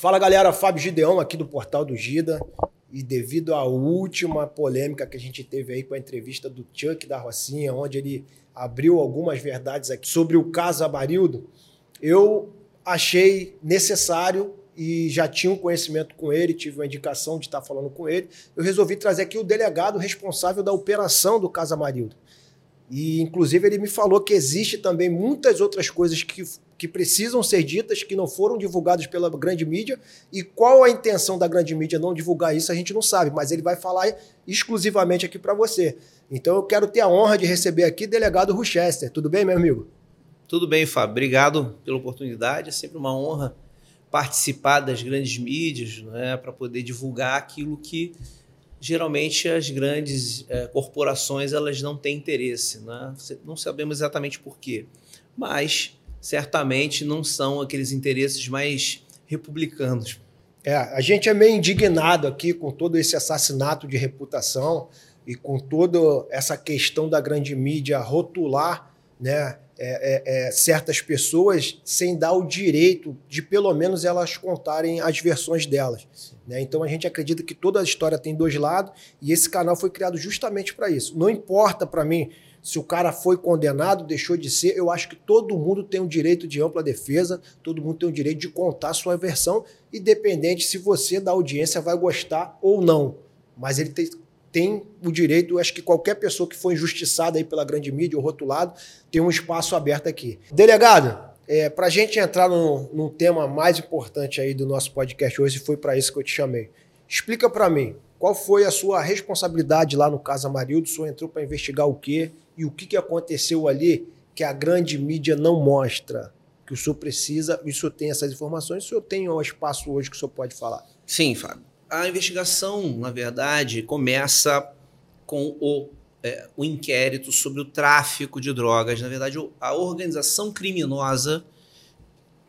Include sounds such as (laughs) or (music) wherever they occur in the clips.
Fala galera, Fábio Gideon aqui do Portal do Gida. E devido à última polêmica que a gente teve aí com a entrevista do Chuck da Rocinha, onde ele abriu algumas verdades aqui sobre o caso Amarildo, eu achei necessário e já tinha um conhecimento com ele, tive uma indicação de estar falando com ele. Eu resolvi trazer aqui o delegado responsável da operação do caso Amarildo. E, inclusive, ele me falou que existe também muitas outras coisas que, que precisam ser ditas, que não foram divulgadas pela grande mídia. E qual a intenção da grande mídia não divulgar isso, a gente não sabe, mas ele vai falar exclusivamente aqui para você. Então, eu quero ter a honra de receber aqui o delegado Rochester. Tudo bem, meu amigo? Tudo bem, Fábio. Obrigado pela oportunidade. É sempre uma honra participar das grandes mídias né, para poder divulgar aquilo que geralmente as grandes é, corporações elas não têm interesse, né? não sabemos exatamente por quê, mas certamente não são aqueles interesses mais republicanos. É, a gente é meio indignado aqui com todo esse assassinato de reputação e com toda essa questão da grande mídia rotular, né? é, é, é, certas pessoas sem dar o direito de pelo menos elas contarem as versões delas. Né? Então a gente acredita que toda a história tem dois lados e esse canal foi criado justamente para isso. Não importa para mim se o cara foi condenado, deixou de ser, eu acho que todo mundo tem o direito de ampla defesa, todo mundo tem o direito de contar a sua versão, independente se você da audiência vai gostar ou não. Mas ele tem, tem o direito, acho que qualquer pessoa que foi injustiçada aí pela grande mídia ou rotulado, tem um espaço aberto aqui. Delegado, é, para a gente entrar num, num, tema mais importante aí do nosso podcast hoje, foi para isso que eu te chamei. Explica para mim, qual foi a sua responsabilidade lá no caso Amarildo? O senhor entrou para investigar o quê? E o que, que aconteceu ali que a grande mídia não mostra? Que o senhor precisa, e o senhor tem essas informações, o senhor tem um espaço hoje que o senhor pode falar? Sim, Fábio a investigação, na verdade, começa com o, é, o inquérito sobre o tráfico de drogas. Na verdade, a organização criminosa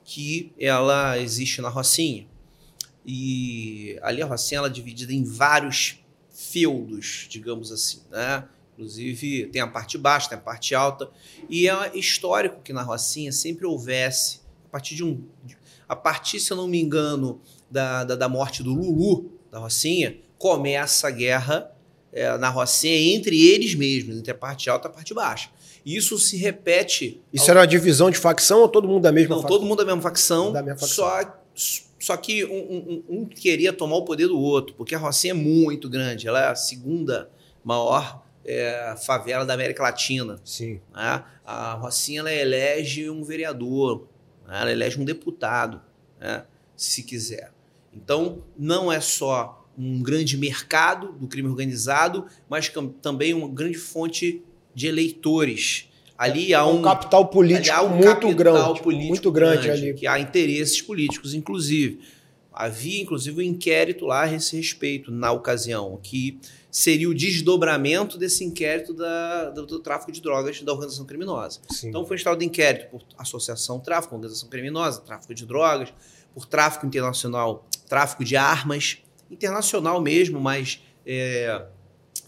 que ela existe na Rocinha. E ali a Rocinha ela é dividida em vários feudos, digamos assim, né? Inclusive tem a parte baixa, tem a parte alta. E é histórico que na Rocinha sempre houvesse, a partir de um. A partir, se eu não me engano, da, da, da morte do Lulu, da Rocinha, começa a guerra é, na Rocinha entre eles mesmos, entre a parte alta e a parte baixa. Isso se repete. Isso ao... era uma divisão de facção ou todo mundo da mesma Não, facção? todo mundo da mesma facção. Da mesma facção. Só, só que um, um, um, queria tomar o poder do outro, porque a Rocinha é muito grande. Ela é a segunda maior é, favela da América Latina. Sim. Né? A Rocinha ela elege um vereador, né? ela elege um deputado, né? se quiser. Então, não é só um grande mercado do crime organizado, mas também uma grande fonte de eleitores. Ali há um, um capital político há um muito capital grande, político muito grande, grande ali, que há interesses políticos, inclusive. Havia, inclusive, um inquérito lá a esse respeito, na ocasião, que seria o desdobramento desse inquérito da, do, do, tráfico de drogas da organização criminosa. Sim. Então, foi instaurado inquérito por associação tráfico, organização criminosa, tráfico de drogas, por tráfico internacional, tráfico de armas, internacional mesmo, mas é,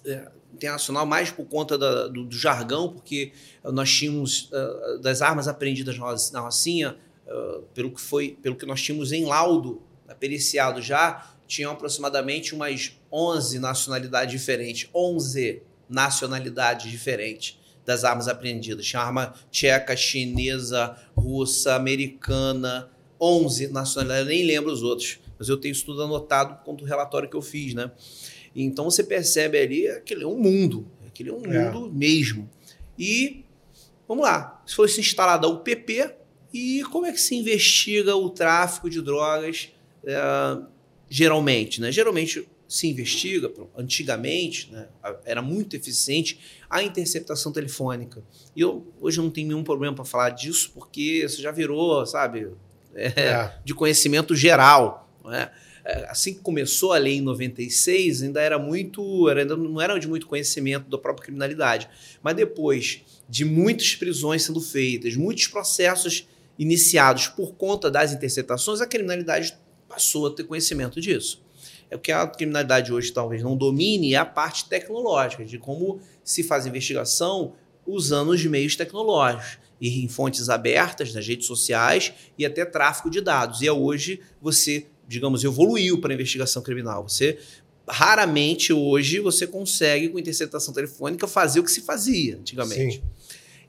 é, internacional mais por conta da, do, do, jargão, porque nós tínhamos uh, das armas apreendidas na Rocinha, uh, pelo que foi, pelo que nós tínhamos em laudo periciado já, tinham aproximadamente umas 11 nacionalidades diferentes, 11 nacionalidades diferentes das armas apreendidas. Tinha arma tcheca, chinesa, russa, americana, 11 nacionalidades, eu nem lembro os outros, mas eu tenho isso tudo anotado quanto o relatório que eu fiz, né? Então você percebe ali aquele é um mundo, aquele é um é. mundo mesmo. E vamos lá, se fosse instalada o PP e como é que se investiga o tráfico de drogas é, geralmente, né? Geralmente se investiga, antigamente, né, era muito eficiente a interceptação telefônica. E eu hoje não tenho nenhum problema para falar disso, porque isso já virou, sabe, é, é. de conhecimento geral. Né? Assim que começou a lei em 96, ainda era muito, ainda não era de muito conhecimento da própria criminalidade. Mas depois de muitas prisões sendo feitas, muitos processos iniciados por conta das interceptações, a criminalidade passou a ter conhecimento disso. É o que a criminalidade hoje talvez não domine é a parte tecnológica, de como se faz investigação usando os meios tecnológicos e em fontes abertas, nas redes sociais e até tráfico de dados. E é hoje você digamos, evoluiu para a investigação criminal. Você raramente hoje você consegue com interceptação telefônica fazer o que se fazia antigamente. Sim.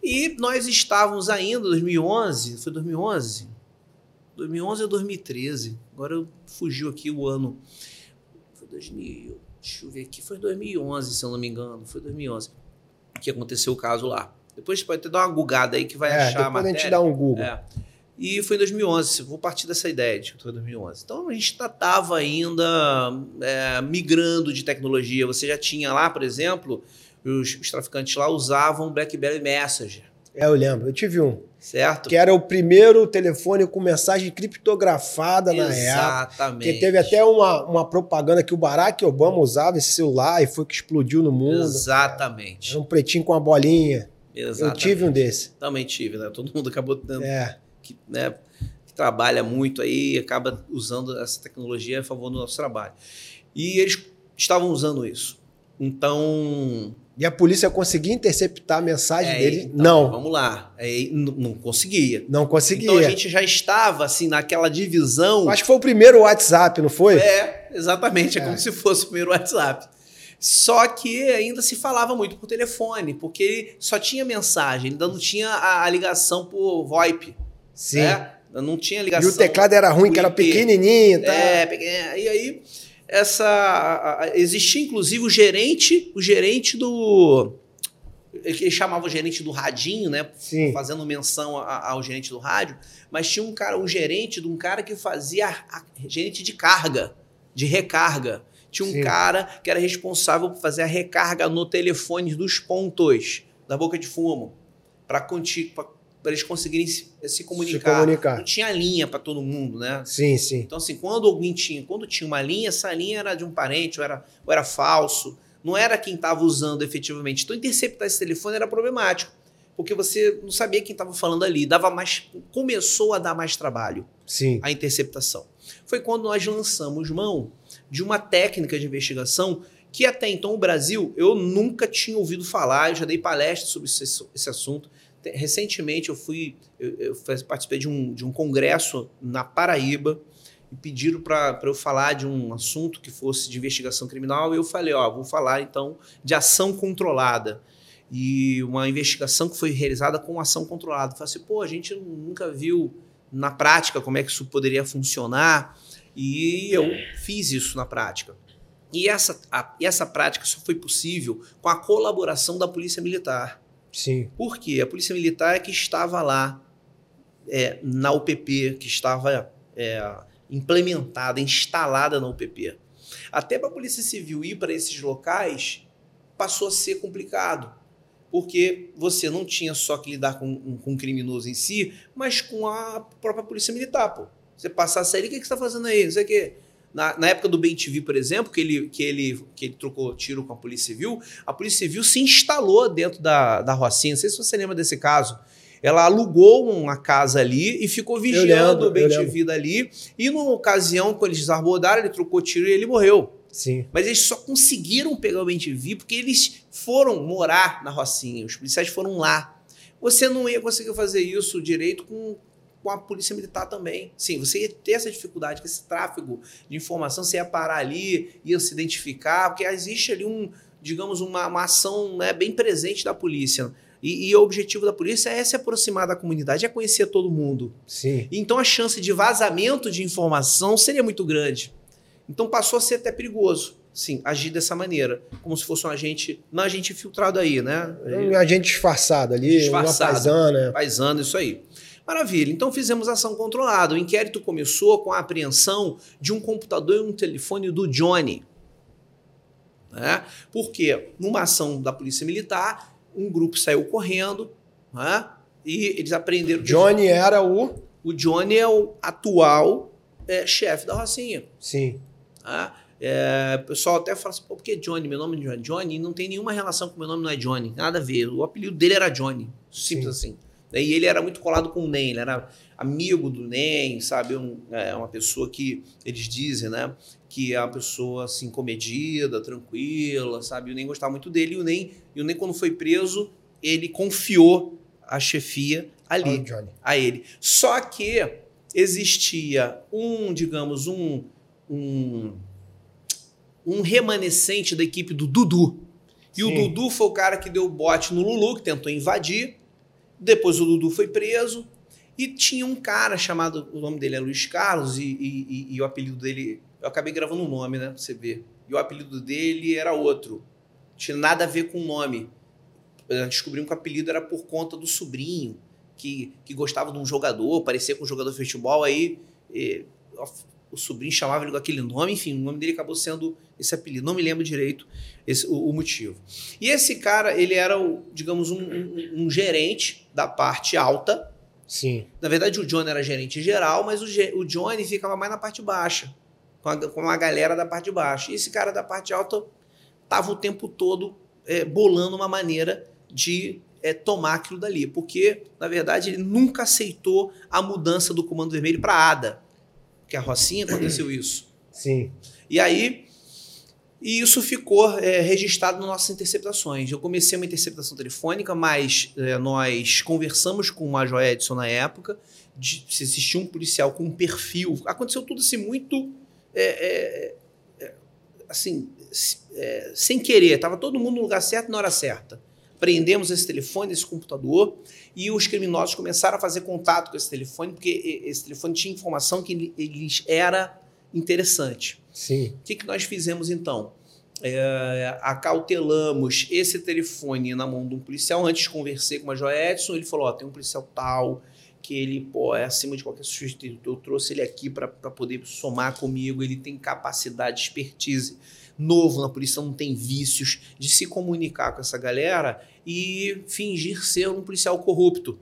E nós estávamos ainda 2011, foi 2011? 2011 ou 2013? Agora fugiu aqui o ano. Foi 2000, deixa eu ver aqui, foi 2011, se eu não me engano, foi 2011 que aconteceu o caso lá. Depois você pode até dar uma gugada aí que vai é, achar a matéria. a gente dá um Google. É. E foi em 2011, vou partir dessa ideia de que foi 2011. Então a gente estava ainda é, migrando de tecnologia. Você já tinha lá, por exemplo, os, os traficantes lá usavam BlackBerry Messenger. É, eu lembro, eu tive um. Certo. Que era o primeiro telefone com mensagem criptografada na época. Exatamente. Que teve até uma, uma propaganda que o Barack Obama usava esse celular e foi que explodiu no mundo. Exatamente. Era um pretinho com uma bolinha. Exatamente. Eu tive um desse. Também tive, né? Todo mundo acabou tendo. É. Que, né, que trabalha muito aí acaba usando essa tecnologia a favor do nosso trabalho. E eles estavam usando isso. Então, e a polícia conseguia interceptar a mensagem é, dele? Então, não. Vamos lá. É, não, conseguia. Não conseguia. Então a gente já estava assim naquela divisão. Acho que foi o primeiro WhatsApp, não foi? É, exatamente. É, é como se fosse o primeiro WhatsApp. Só que ainda se falava muito por telefone, porque só tinha mensagem, ainda não tinha a, a ligação por VoIP. Sim. Né? Não tinha ligação. E o teclado era ruim, que era pequenininho. Tá? É, e aí essa existia inclusive o gerente, o gerente do ele chamava o gerente do radinho, né? Sim. Fazendo menção ao gerente do rádio, mas tinha um cara, um gerente de um cara que fazia gerente de carga, de recarga. Tinha um Sim. cara que era responsável por fazer a recarga no telefone dos pontos da boca de fumo para para eles conseguirem se, se, comunicar. se, comunicar. Não tinha linha para todo mundo, né? Sim, sim. Então, assim, quando alguém tinha, quando tinha uma linha, essa linha era de um parente, ou era, ou era falso, não era quem estava usando efetivamente. Então, interceptar esse telefone era problemático, porque você não sabia quem estava falando ali. Dava mais, começou a dar mais trabalho sim. a interceptação. Foi quando nós lançamos mão de uma técnica de investigação que até então o Brasil eu nunca tinha ouvido falar, eu já dei palestras sobre esse, esse assunto Recentemente eu fui, eu, eu participei de um, de um congresso na Paraíba e pediram para eu falar de um assunto que fosse de investigação criminal e eu falei, ó, vou falar então de ação controlada e uma investigação que foi realizada com ação controlada. Eu falei assim, pô, a gente nunca viu na prática como é que isso poderia funcionar e eu fiz isso na prática. E essa, a, essa prática só foi possível com a colaboração da Polícia Militar. Sim. Por quê? A Polícia Militar é que estava lá é, na UPP, que estava é, implementada, instalada na UPP. Até para a Polícia Civil ir para esses locais passou a ser complicado, porque você não tinha só que lidar com, com um criminoso em si, mas com a própria Polícia Militar. Pô. Você passar a sair, o que, que você está fazendo aí? Não sei o quê. Na, na, época do Bem TV, por exemplo, que ele, que, ele, que ele trocou tiro com a Polícia Civil, a Polícia Civil se instalou dentro da, da Rocinha. Não sei se você lembra desse caso. Ela alugou uma casa ali e ficou vigiando lembro, o Bem TV dali. E numa ocasião, quando eles abordaram, ele trocou tiro e ele morreu. Sim. Mas eles só conseguiram pegar o Bem TV porque eles foram morar na Rocinha. Os policiais foram lá. Você não ia conseguir fazer isso direito com com a polícia militar também. Sim, você ia ter essa dificuldade, com esse tráfego de informação, você ia parar ali, ia se identificar, porque existe ali um, digamos, uma, uma ação né, bem presente da polícia. E, e, o objetivo da polícia é se aproximar da comunidade, é conhecer todo mundo. Sim. Então a chance de vazamento de informação seria muito grande. Então passou a ser até perigoso, sim, agir dessa maneira, como se fosse um agente, não agente filtrado aí, né? Um agente disfarçado ali, disfarçado, uma paisana. Paisana, isso aí. Maravilha. Então fizemos ação controlada. O inquérito começou com a apreensão de um computador e um telefone do Johnny. Né? Porque numa ação da Polícia Militar, um grupo saiu correndo né? e eles apreenderam. Johnny era o. O Johnny é o atual é, chefe da Rocinha. Sim. Né? É, o pessoal até fala assim, Pô, por que Johnny? Meu nome é Johnny. não tem nenhuma relação com meu nome, não é Johnny. Nada a ver. O apelido dele era Johnny. Simples Sim. assim. E ele era muito colado com o NEM, ele era amigo do NEM, sabe? Um, é uma pessoa que eles dizem, né? Que é uma pessoa assim, comedida, tranquila, sabe? O NEM gostava muito dele e o NEM, e o NEM quando foi preso, ele confiou a chefia ali, oh, a ele. Só que existia um, digamos, um, um, um remanescente da equipe do Dudu. E Sim. o Dudu foi o cara que deu bote no Lulu, que tentou invadir. Depois o Dudu foi preso. E tinha um cara chamado, o nome dele é Luiz Carlos, e, e, e, o apelido dele. Eu acabei gravando um nome, né? Pra você ver. E o apelido dele era outro. Tinha nada a ver com o nome. Descobrimos que o apelido era por conta do sobrinho, que, que gostava de um jogador, parecia com um jogador de futebol, aí e, o sobrinho chamava ele com aquele nome, enfim, o nome dele acabou sendo esse apelido. Não me lembro direito esse, o, o motivo. E esse cara, ele era, o, digamos, um, um, um gerente da parte alta Sim. Na verdade, o Johnny era gerente geral, mas o, o Johnny ficava mais na parte baixa, com a, com a galera da parte de baixo. E esse cara da parte alta estava o tempo todo é, bolando uma maneira de é, tomar aquilo dali, porque, na verdade, ele nunca aceitou a mudança do Comando Vermelho para ADA, que a Rocinha aconteceu isso. Sim. E aí e isso ficou é, registrado nas nossas interceptações. Eu comecei uma interceptação telefônica, mas é, nós conversamos com o Major Edson na época, de, se existia um policial com um perfil. Aconteceu tudo assim muito. É, é, é assim, é, sem querer, estava todo mundo no lugar certo na hora certa. Prendemos esse telefone, esse computador, e os criminosos começaram a fazer contato com esse telefone, porque esse telefone tinha informação que eles era interessante. Sim. O que, que nós fizemos então? É, acautelamos esse telefone na mão de um policial. Antes conversei com o Major Edson, ele falou: ó, tem um policial tal que ele pô, é acima de qualquer suspeito. Eu trouxe ele aqui para poder somar comigo. Ele tem capacidade, expertise novo na polícia, não tem vícios de se comunicar com essa galera e fingir ser um policial corrupto.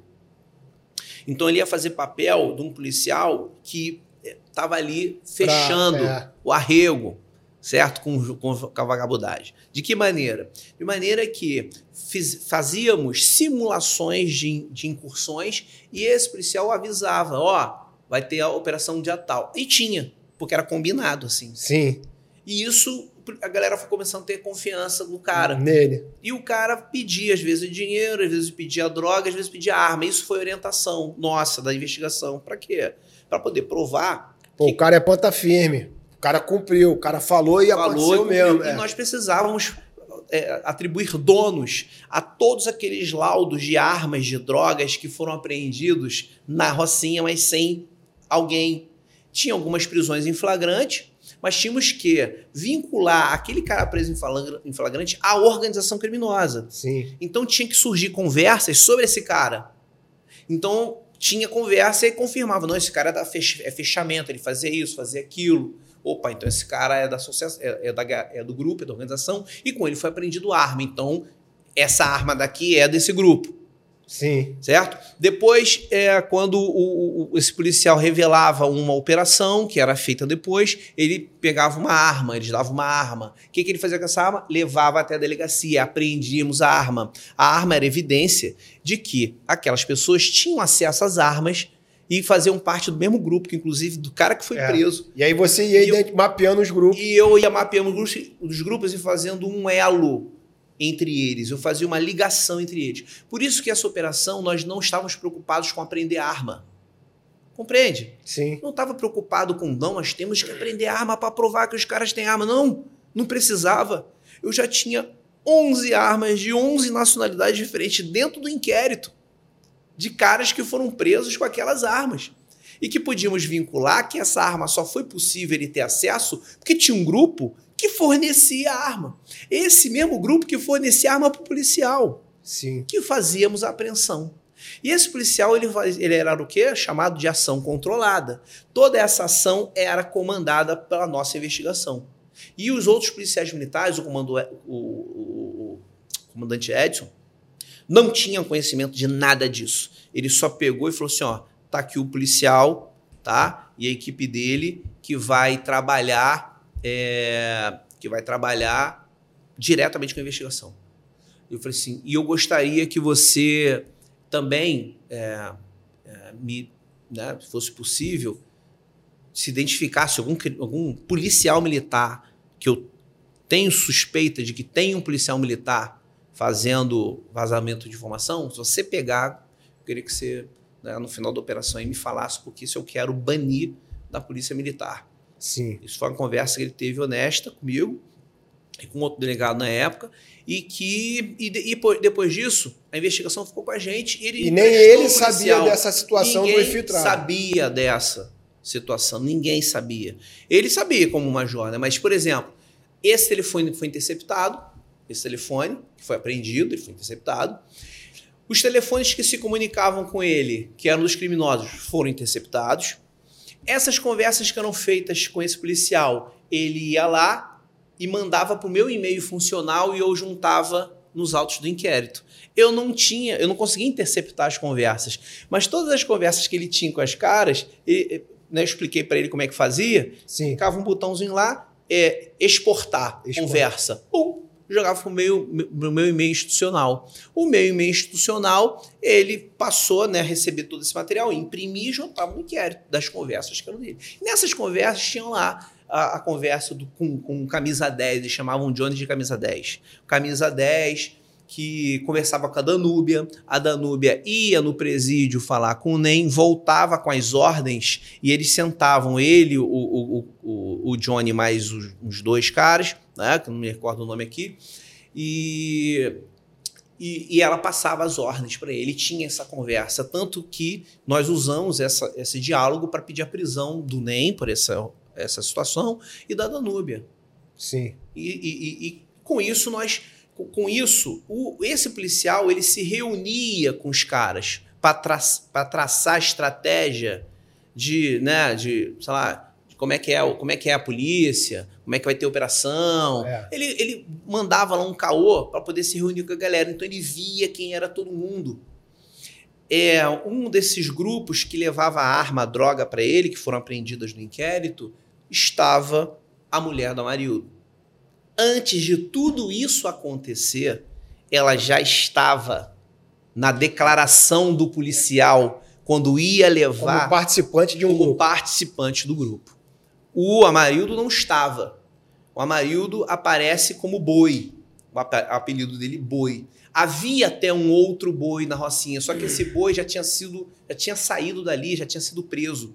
Então ele ia fazer papel de um policial que estava ali fechando pra, é. o arrego, certo? Com, com, com, a vagabundagem. De que maneira? De maneira que fiz, fazíamos simulações de, de incursões e esse policial avisava: ó, oh, vai ter a operação dia tal. E tinha, porque era combinado assim. Sim. E isso a galera foi começando a ter confiança no cara. Nele. E o cara pedia, às vezes, dinheiro, às vezes pedia droga, às vezes pedia arma. Isso foi orientação nossa da investigação. Para quê? Para poder provar Pô, que... o cara é ponta firme. O cara cumpriu, o cara falou e falou aconteceu e mesmo. E é. nós precisávamos é, atribuir donos a todos aqueles laudos de armas, de drogas que foram apreendidos na Rocinha, mas sem alguém. Tinha algumas prisões em flagrante, mas tínhamos que vincular aquele cara preso em flagrante à organização criminosa. Sim. Então tinha que surgir conversas sobre esse cara. Então tinha conversa e confirmava, não, esse cara é, é fechamento, ele fazia isso, fazia aquilo. Opa, então esse cara é da associação, é, é, da, é do grupo, é da organização, e com ele foi apreendido arma. Então, essa arma daqui é desse grupo. Sim. Certo? Depois, é, quando o, o, esse policial revelava uma operação que era feita depois, ele pegava uma arma, ele dava uma arma. O que, que ele fazia com essa arma? Levava até a delegacia, apreendíamos a arma. A arma era evidência de que aquelas pessoas tinham acesso às armas e faziam parte do mesmo grupo, que inclusive do cara que foi é. preso. E aí você ia eu, mapeando os grupos. E eu ia mapeando os grupos, os grupos e fazendo um elo entre eles, eu fazia uma ligação entre eles. Por isso que essa operação nós não estávamos preocupados com aprender arma. Compreende? Sim. Não estava preocupado com não, nós temos que aprender arma para provar que os caras têm arma. Não, não precisava. Eu já tinha 11 armas de 11 nacionalidades diferentes dentro do inquérito de caras que foram presos com aquelas armas. E que podíamos vincular que essa arma só foi possível ele ter acesso porque tinha um grupo que fornecia arma. Esse mesmo grupo que fornecia arma para o policial. Sim. Que fazíamos a apreensão. E esse policial, ele, ele era o quê? Chamado de ação controlada. Toda essa ação era comandada pela nossa investigação. E os outros policiais militares, o, comando, o, o, o comandante Edson, não tinham conhecimento de nada disso. Ele só pegou e falou assim: ó, tá aqui o policial, tá? E a equipe dele que vai trabalhar é, que vai trabalhar diretamente com a investigação. Eu falei assim, e eu gostaria que você também é, é, me, né, se fosse possível, se identificasse algum, algum policial militar que eu tenho suspeita de que tem um policial militar fazendo vazamento de informação, se você pegar, eu queria que você né, no final da operação, e me falasse porque isso eu quero banir da Polícia Militar. Sim. Isso foi uma conversa que ele teve honesta comigo e com outro delegado na época, e que e, e depois disso a investigação ficou com a gente. E, e nem ele sabia dessa situação Ninguém do infiltrado. sabia dessa situação, ninguém sabia. Ele sabia como major, né? mas, por exemplo, esse telefone foi interceptado, esse telefone que foi apreendido, ele foi interceptado. Os telefones que se comunicavam com ele, que eram dos criminosos, foram interceptados. Essas conversas que eram feitas com esse policial, ele ia lá e mandava para o meu e-mail funcional e eu juntava nos autos do inquérito. Eu não tinha, eu não conseguia interceptar as conversas, mas todas as conversas que ele tinha com as caras, ele, né, eu expliquei para ele como é que fazia. Sim. Ficava um botãozinho lá, é, exportar, exportar. conversa. Pum, jogava para o meu, meu e-mail institucional. O meu e-mail institucional, ele passou né, a receber todo esse material, imprimir e juntava no inquérito das conversas que eram dele. Nessas conversas tinham lá a, a conversa do, com, com camisa 10, eles chamavam Johnny de camisa 10. Camisa 10, que conversava com a Danúbia, a Danúbia ia no presídio falar com o NEM, voltava com as ordens e eles sentavam, ele, o, o, o, o Johnny mais os, os, dois caras, né, que não me recordo o nome aqui, e, e, e ela passava as ordens para ele, tinha essa conversa, tanto que nós usamos essa, esse diálogo para pedir a prisão do NEM por essa, essa situação e da Danúbia. Sim. e, e, e com isso nós com isso, o, esse policial ele se reunia com os caras para tra traçar estratégia de, né, de, sei lá, como é que é, como é que é a polícia, como é que vai ter operação. É. Ele, ele mandava lá um caô para poder se reunir com a galera, então ele via quem era todo mundo. É, um desses grupos que levava arma, droga para ele, que foram apreendidas no inquérito, estava a mulher do Amarildo antes de tudo isso acontecer, ela já estava na declaração do policial quando ia levar como participante de um como grupo. participante do grupo. O Amarildo não estava. O Amarildo aparece como boi. O apelido dele boi. Havia até um outro boi na Rocinha, só que esse boi já tinha sido, já tinha saído dali, já tinha sido preso.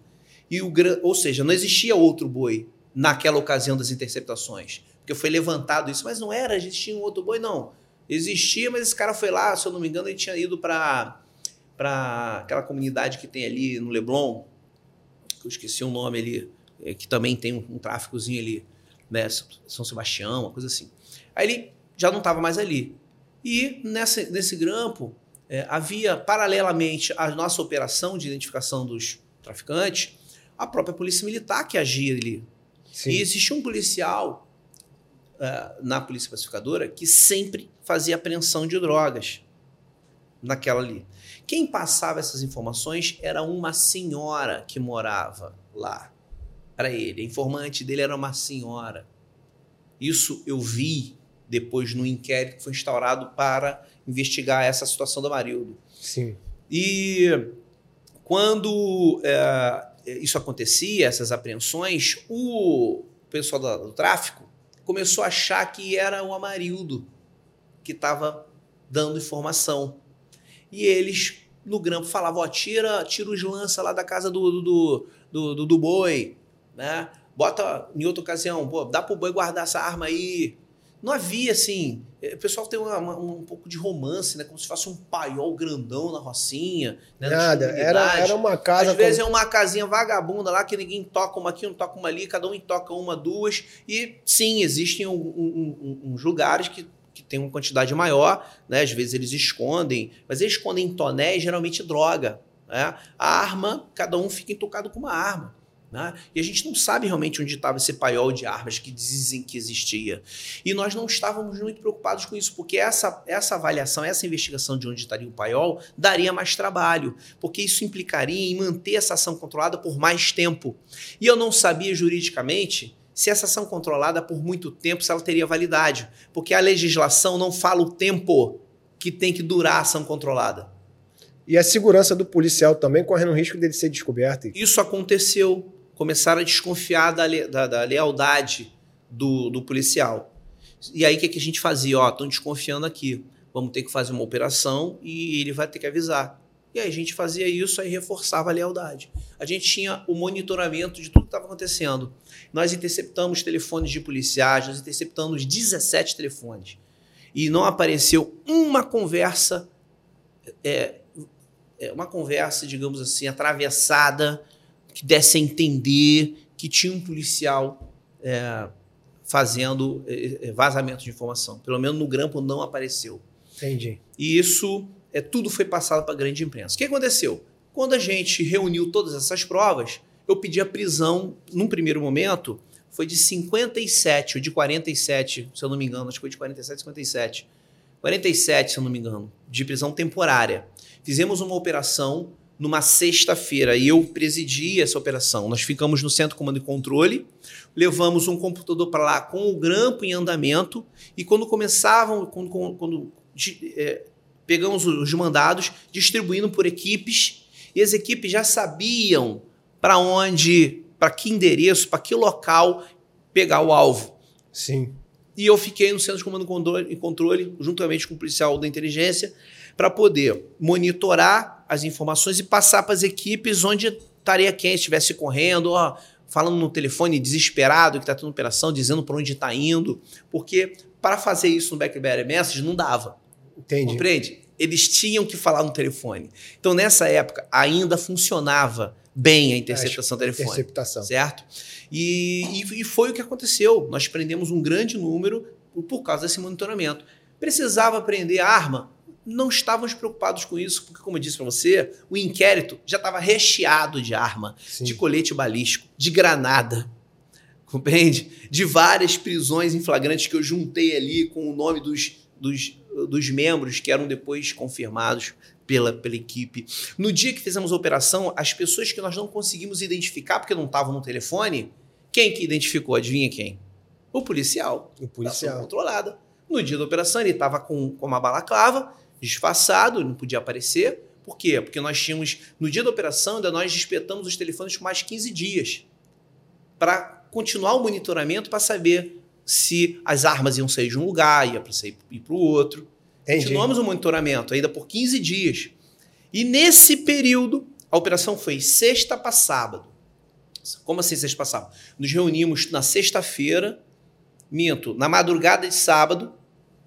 E o, ou seja, não existia outro boi naquela ocasião das interceptações porque foi levantado isso, mas não era, existia um outro boi, não. Existia, mas esse cara foi lá, se eu não me engano, ele tinha ido para para aquela comunidade que tem ali no Leblon, que eu esqueci o nome ali, é, que também tem um, um tráficozinho ali, né, São Sebastião, uma coisa assim. Aí ele já não estava mais ali. E nessa, nesse grampo é, havia, paralelamente à nossa operação de identificação dos traficantes, a própria polícia militar que agia ali. Sim. E existia um policial uh, na Polícia Pacificadora que sempre fazia apreensão de drogas naquela ali. Quem passava essas informações era uma senhora que morava lá para ele. A informante dele era uma senhora. Isso eu vi depois no inquérito que foi instaurado para investigar essa situação do Amarildo. Sim. E quando é, isso acontecia, essas apreensões, o pessoal do, do tráfico começou a achar que era o Amarildo que estava dando informação. E eles, no grampo, falavam: ó, tira, tira os lança lá da casa do, do, do, do, do boi, né? Bota em outra ocasião, pô, dá pro boi guardar essa arma aí. Não havia, assim. Eh, o pessoal tem uma, uma, um pouco de romance, né? Como se fosse um paiol grandão na Rocinha. Né? Nada, era, era uma casa. Às vezes é uma casinha vagabunda lá que ninguém toca uma aqui, não toca uma ali, cada um toca uma, duas. E sim, existem um, um, uns lugares que, que tem uma quantidade maior, né? Às vezes eles escondem, mas eles escondem tonéis, geralmente droga. Né? A arma, cada um fica intocado com uma arma. Né? E a gente não sabe realmente onde estava esse paiol de armas que dizem que existia. E nós não estávamos muito preocupados com isso, porque essa, essa avaliação, essa investigação de onde estaria o paiol, daria mais trabalho, porque isso implicaria em manter essa ação controlada por mais tempo. E eu não sabia juridicamente se essa ação controlada por muito tempo, se ela teria validade, porque a legislação não fala o tempo que tem que durar a ação controlada. E a segurança do policial também correndo o risco dele ser descoberto. Isso aconteceu começaram a desconfiar da, da, da lealdade do, do, policial. E aí o que, que a gente fazia? Ó, estão desconfiando aqui. Vamos ter que fazer uma operação e ele vai ter que avisar E aí a gente fazia isso e reforçava a lealdade. A gente tinha o monitoramento de tudo que estava acontecendo. Nós interceptamos telefones de policiais, nós interceptamos 17 telefones. E não apareceu uma conversa, é, é, uma conversa, digamos assim, atravessada, que desse a entender que tinha um policial é, fazendo é, é, vazamento de informação. Pelo menos no grampo não apareceu. Entendi. E isso é, tudo foi passado para a grande imprensa. O que aconteceu? Quando a gente reuniu todas essas provas, eu pedi a prisão, num primeiro momento, foi de 57 ou de 47, se eu não me engano, acho que foi de 47, 57. 47, se eu não me engano, de prisão temporária. Fizemos uma operação numa sexta-feira e eu presidi essa operação. Nós ficamos no centro de comando e controle, levamos um computador para lá com o grampo em andamento e quando começavam, quando, quando é, pegamos os mandados, distribuindo por equipes, e as equipes já sabiam para onde, para que endereço, para que local pegar o alvo. Sim. E eu fiquei no centro de comando e controle, juntamente com o policial da inteligência, para poder monitorar as informações e passar para as equipes onde estaria quem estivesse correndo, ó, falando no telefone desesperado que está tendo operação, dizendo para onde está indo, porque para fazer isso no BlackBerry Message não dava. Entendi. Compreende? Eles tinham que falar no telefone. Então, nessa época, ainda funcionava bem a interceptação telefônica. Interceptação. Certo? E, e, e, foi o que aconteceu. Nós prendemos um grande número por causa desse monitoramento. Precisava prender arma? Não estávamos preocupados com isso, porque, como eu disse para você, o inquérito já estava recheado de arma, Sim. de colete balístico, de granada (laughs) compreende? De várias prisões em flagrantes que eu juntei ali com o nome dos, dos dos membros que eram depois confirmados pela, pela equipe. No dia que fizemos a operação, as pessoas que nós não conseguimos identificar porque não estavam no telefone, quem que identificou? Adivinha quem? O policial. O policial. controlada. No dia da operação, ele estava com, com uma balaclava, disfarçado, não podia aparecer. Por quê? Porque nós tínhamos, no dia da operação, ainda nós despetamos os telefones por mais 15 dias para continuar o monitoramento para saber se as armas iam sair de um lugar, ia para ir para o outro. Entendi. Continuamos o monitoramento ainda por 15 dias. E nesse período, a operação foi sexta para sábado. Como assim sexta para sábado? Nos reunimos na sexta-feira, minto, na madrugada de sábado,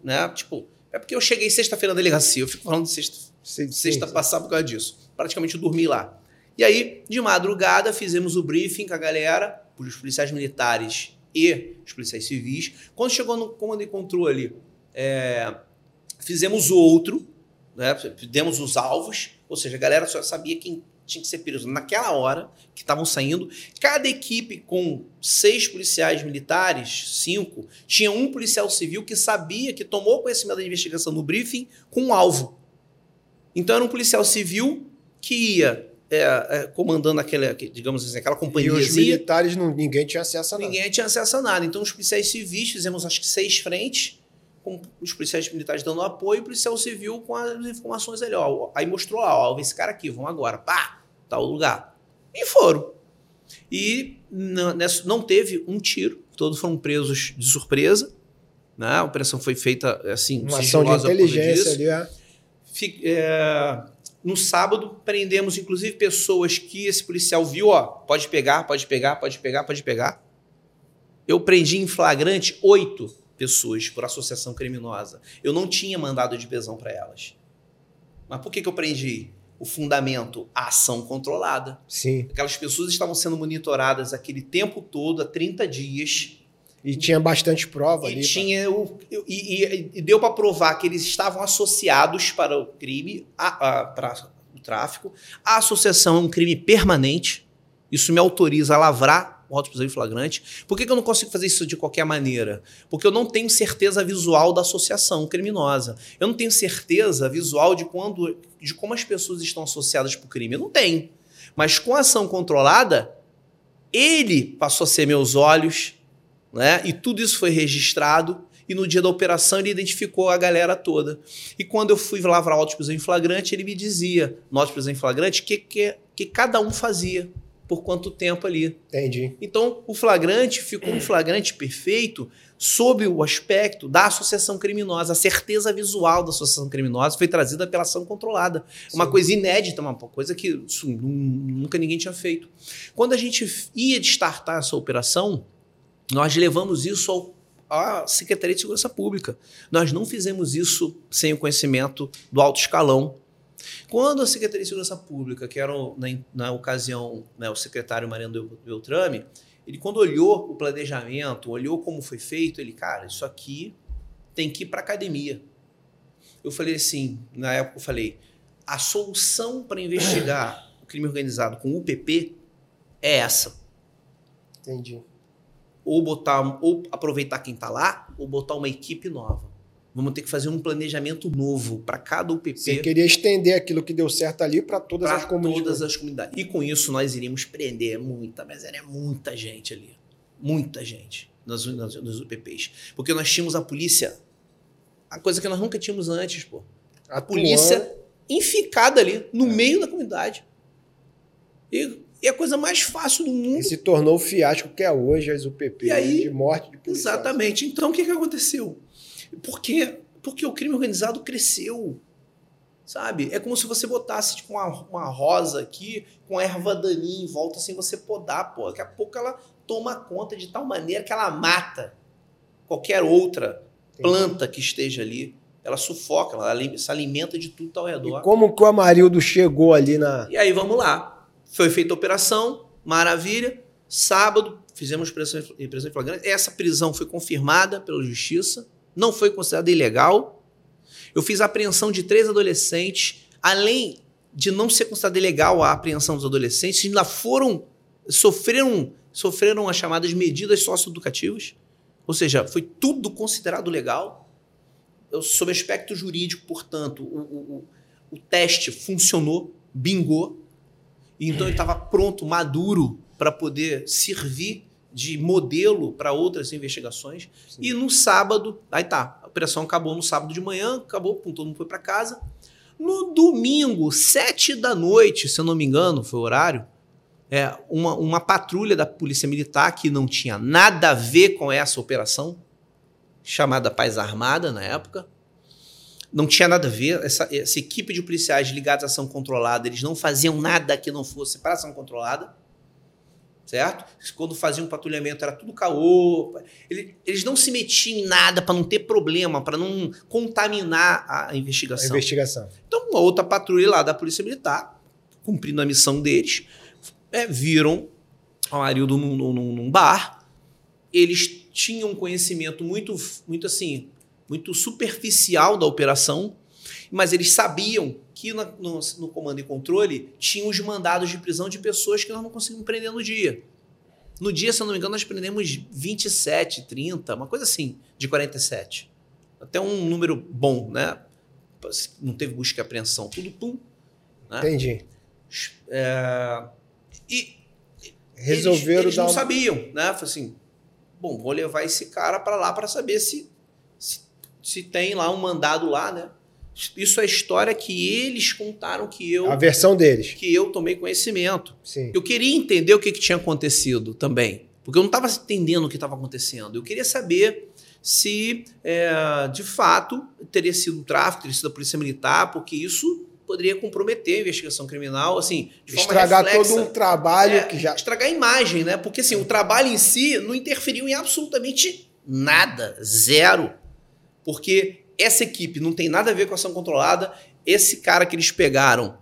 né? Tipo, é porque eu cheguei sexta-feira na delegacia, eu fico falando de sexta, sim, sexta sim, para sábado por causa disso. Praticamente eu dormi lá. E aí, de madrugada, fizemos o briefing com a galera, os policiais militares e os policiais civis. Quando chegou no comando e controle, é, fizemos outro, né, demos os alvos, ou seja, a galera só sabia quem tinha que ser preso naquela hora que estavam saindo. Cada equipe com seis policiais militares, cinco, tinha um policial civil que sabia, que tomou conhecimento da investigação no briefing com um alvo. Então era um policial civil que ia é, é, comandando aquela, digamos assim, aquela companhia. E os militares, não, ninguém tinha acesso a nada. Ninguém tinha acesso a nada. Então, os policiais civis, fizemos acho que seis frentes, com os policiais militares dando apoio, e o policial civil com as informações ali. Ó. Aí mostrou lá, ó, esse cara aqui, vamos agora, pá, tal lugar. E foram. E não, não teve um tiro, todos foram presos de surpresa. Né? A operação foi feita assim, uma ação de inteligência ali, é. Fic, é no sábado, prendemos inclusive pessoas que esse policial viu, ó, pode pegar, pode pegar, pode pegar, pode pegar. Eu prendi em flagrante oito pessoas por associação criminosa. Eu não tinha mandado de prisão para elas. Mas por que, que eu prendi? O fundamento, a ação controlada. Sim. Aquelas pessoas estavam sendo monitoradas aquele tempo todo, há 30 dias. E tinha bastante prova e ali. Tinha o, e, e, e deu para provar que eles estavam associados para o crime, a, a, para o tráfico. A associação é um crime permanente. Isso me autoriza a lavrar auto em flagrante. Por que, que eu não consigo fazer isso de qualquer maneira? Porque eu não tenho certeza visual da associação criminosa. Eu não tenho certeza visual de quando, de como as pessoas estão associadas para o crime. Eu não tenho. Mas com a ação controlada, ele passou a ser meus olhos, né? E tudo isso foi registrado. E no dia da operação ele identificou a galera toda. E quando eu fui lavrar auto em flagrante, ele me dizia, no em flagrante, o que, que, que cada um fazia, por quanto tempo ali. Entendi. Então, o flagrante ficou um flagrante perfeito sob o aspecto da associação criminosa. A certeza visual da associação criminosa foi trazida pela ação controlada. Sim. Uma coisa inédita, uma coisa que isso, nunca ninguém tinha feito. Quando a gente ia destartar essa operação, nós levamos isso ao, à Secretaria de Segurança Pública. Nós não fizemos isso sem o conhecimento do alto escalão. Quando a Secretaria de Segurança Pública, que era na, na ocasião né, o secretário Mariano Beltrame, ele, quando olhou o planejamento, olhou como foi feito, ele, cara, isso aqui tem que ir para academia. Eu falei assim, na época eu falei, a solução para investigar o crime organizado com o UPP é essa. Entendi. Ou botar, ou aproveitar quem está lá, ou botar uma equipe nova. Vamos ter que fazer um planejamento novo para cada UPP. Você queria estender aquilo que deu certo ali para todas as comunidades. todas as comunidades. E com isso nós iríamos prender muita, mas era muita gente ali. Muita gente nas, nas, nos UPPs. Porque nós tínhamos a polícia, a coisa que nós nunca tínhamos antes, pô. A polícia inficada ali, no é. meio da comunidade. E, e, a coisa mais fácil do mundo. E se tornou o fiasco que é hoje as UPPs aí, de morte de policiais. Exatamente. Então o que, que aconteceu? Por quê? Porque o crime organizado cresceu. Sabe? É como se você botasse tipo, uma, uma rosa aqui com erva daninha em volta sem você podar, pô. Daqui a pouco ela toma conta de tal maneira que ela mata qualquer outra planta que esteja ali. Ela sufoca, ela se alimenta de tudo ao redor. E como que o Amarildo chegou ali na. E aí vamos lá. Foi feita a operação, maravilha. Sábado, fizemos prisão em flagrante. Essa prisão foi confirmada pela justiça não foi considerada ilegal. Eu fiz a apreensão de três adolescentes, além de não ser considerada ilegal a apreensão dos adolescentes, ainda foram sofreram sofreram as chamadas medidas socioeducativas, ou seja, foi tudo considerado legal. Eu, sob aspecto jurídico, portanto, o, o, o teste funcionou, bingou, então ele estava pronto, maduro para poder servir de modelo para outras investigações. Sim. E no sábado, aí tá, a operação acabou no sábado de manhã, acabou, todo mundo foi para casa. No domingo, sete da noite, se eu não me engano, foi o horário, é, uma, uma patrulha da Polícia Militar que não tinha nada a ver com essa operação, chamada Paz Armada na época, não tinha nada a ver. Essa, essa equipe de policiais ligados à ação controlada, eles não faziam nada que não fosse para ação controlada certo? Quando faziam um patrulhamento era tudo caô. Eles não se metiam em nada para não ter problema, para não contaminar a investigação. A investigação. Então, uma outra patrulha lá da Polícia Militar, cumprindo a missão deles, é, viram o Amarildo num, num, num bar. Eles tinham um conhecimento muito, muito assim, muito superficial da operação, mas eles sabiam que no, no, no, comando e controle tinham os mandados de prisão de pessoas que nós não conseguimos prender no dia. No dia, se eu não me engano, nós prendemos 27, 30, uma coisa assim, de 47. Até um número bom, né? Não teve busca e apreensão, tudo pum. Né? Entendi. É, e resolveram eles, eles não uma... sabiam, né? Falei assim, bom, vou levar esse cara para lá para saber se, se, se tem lá um mandado lá, né? Isso é história que eles contaram que eu. A versão deles. Que eu tomei conhecimento. Sim. Eu queria entender o que, que tinha acontecido também. Porque eu não estava entendendo o que estava acontecendo. Eu queria saber se, é, de fato, teria sido o tráfico, teria sido a polícia militar, porque isso poderia comprometer a investigação criminal, assim, estragar reflexa. todo um trabalho é, que já estragar a imagem, né? Porque assim, o trabalho em si não interferiu em absolutamente nada, zero. Porque essa equipe não tem nada a ver com ação controlada. Esse cara que eles pegaram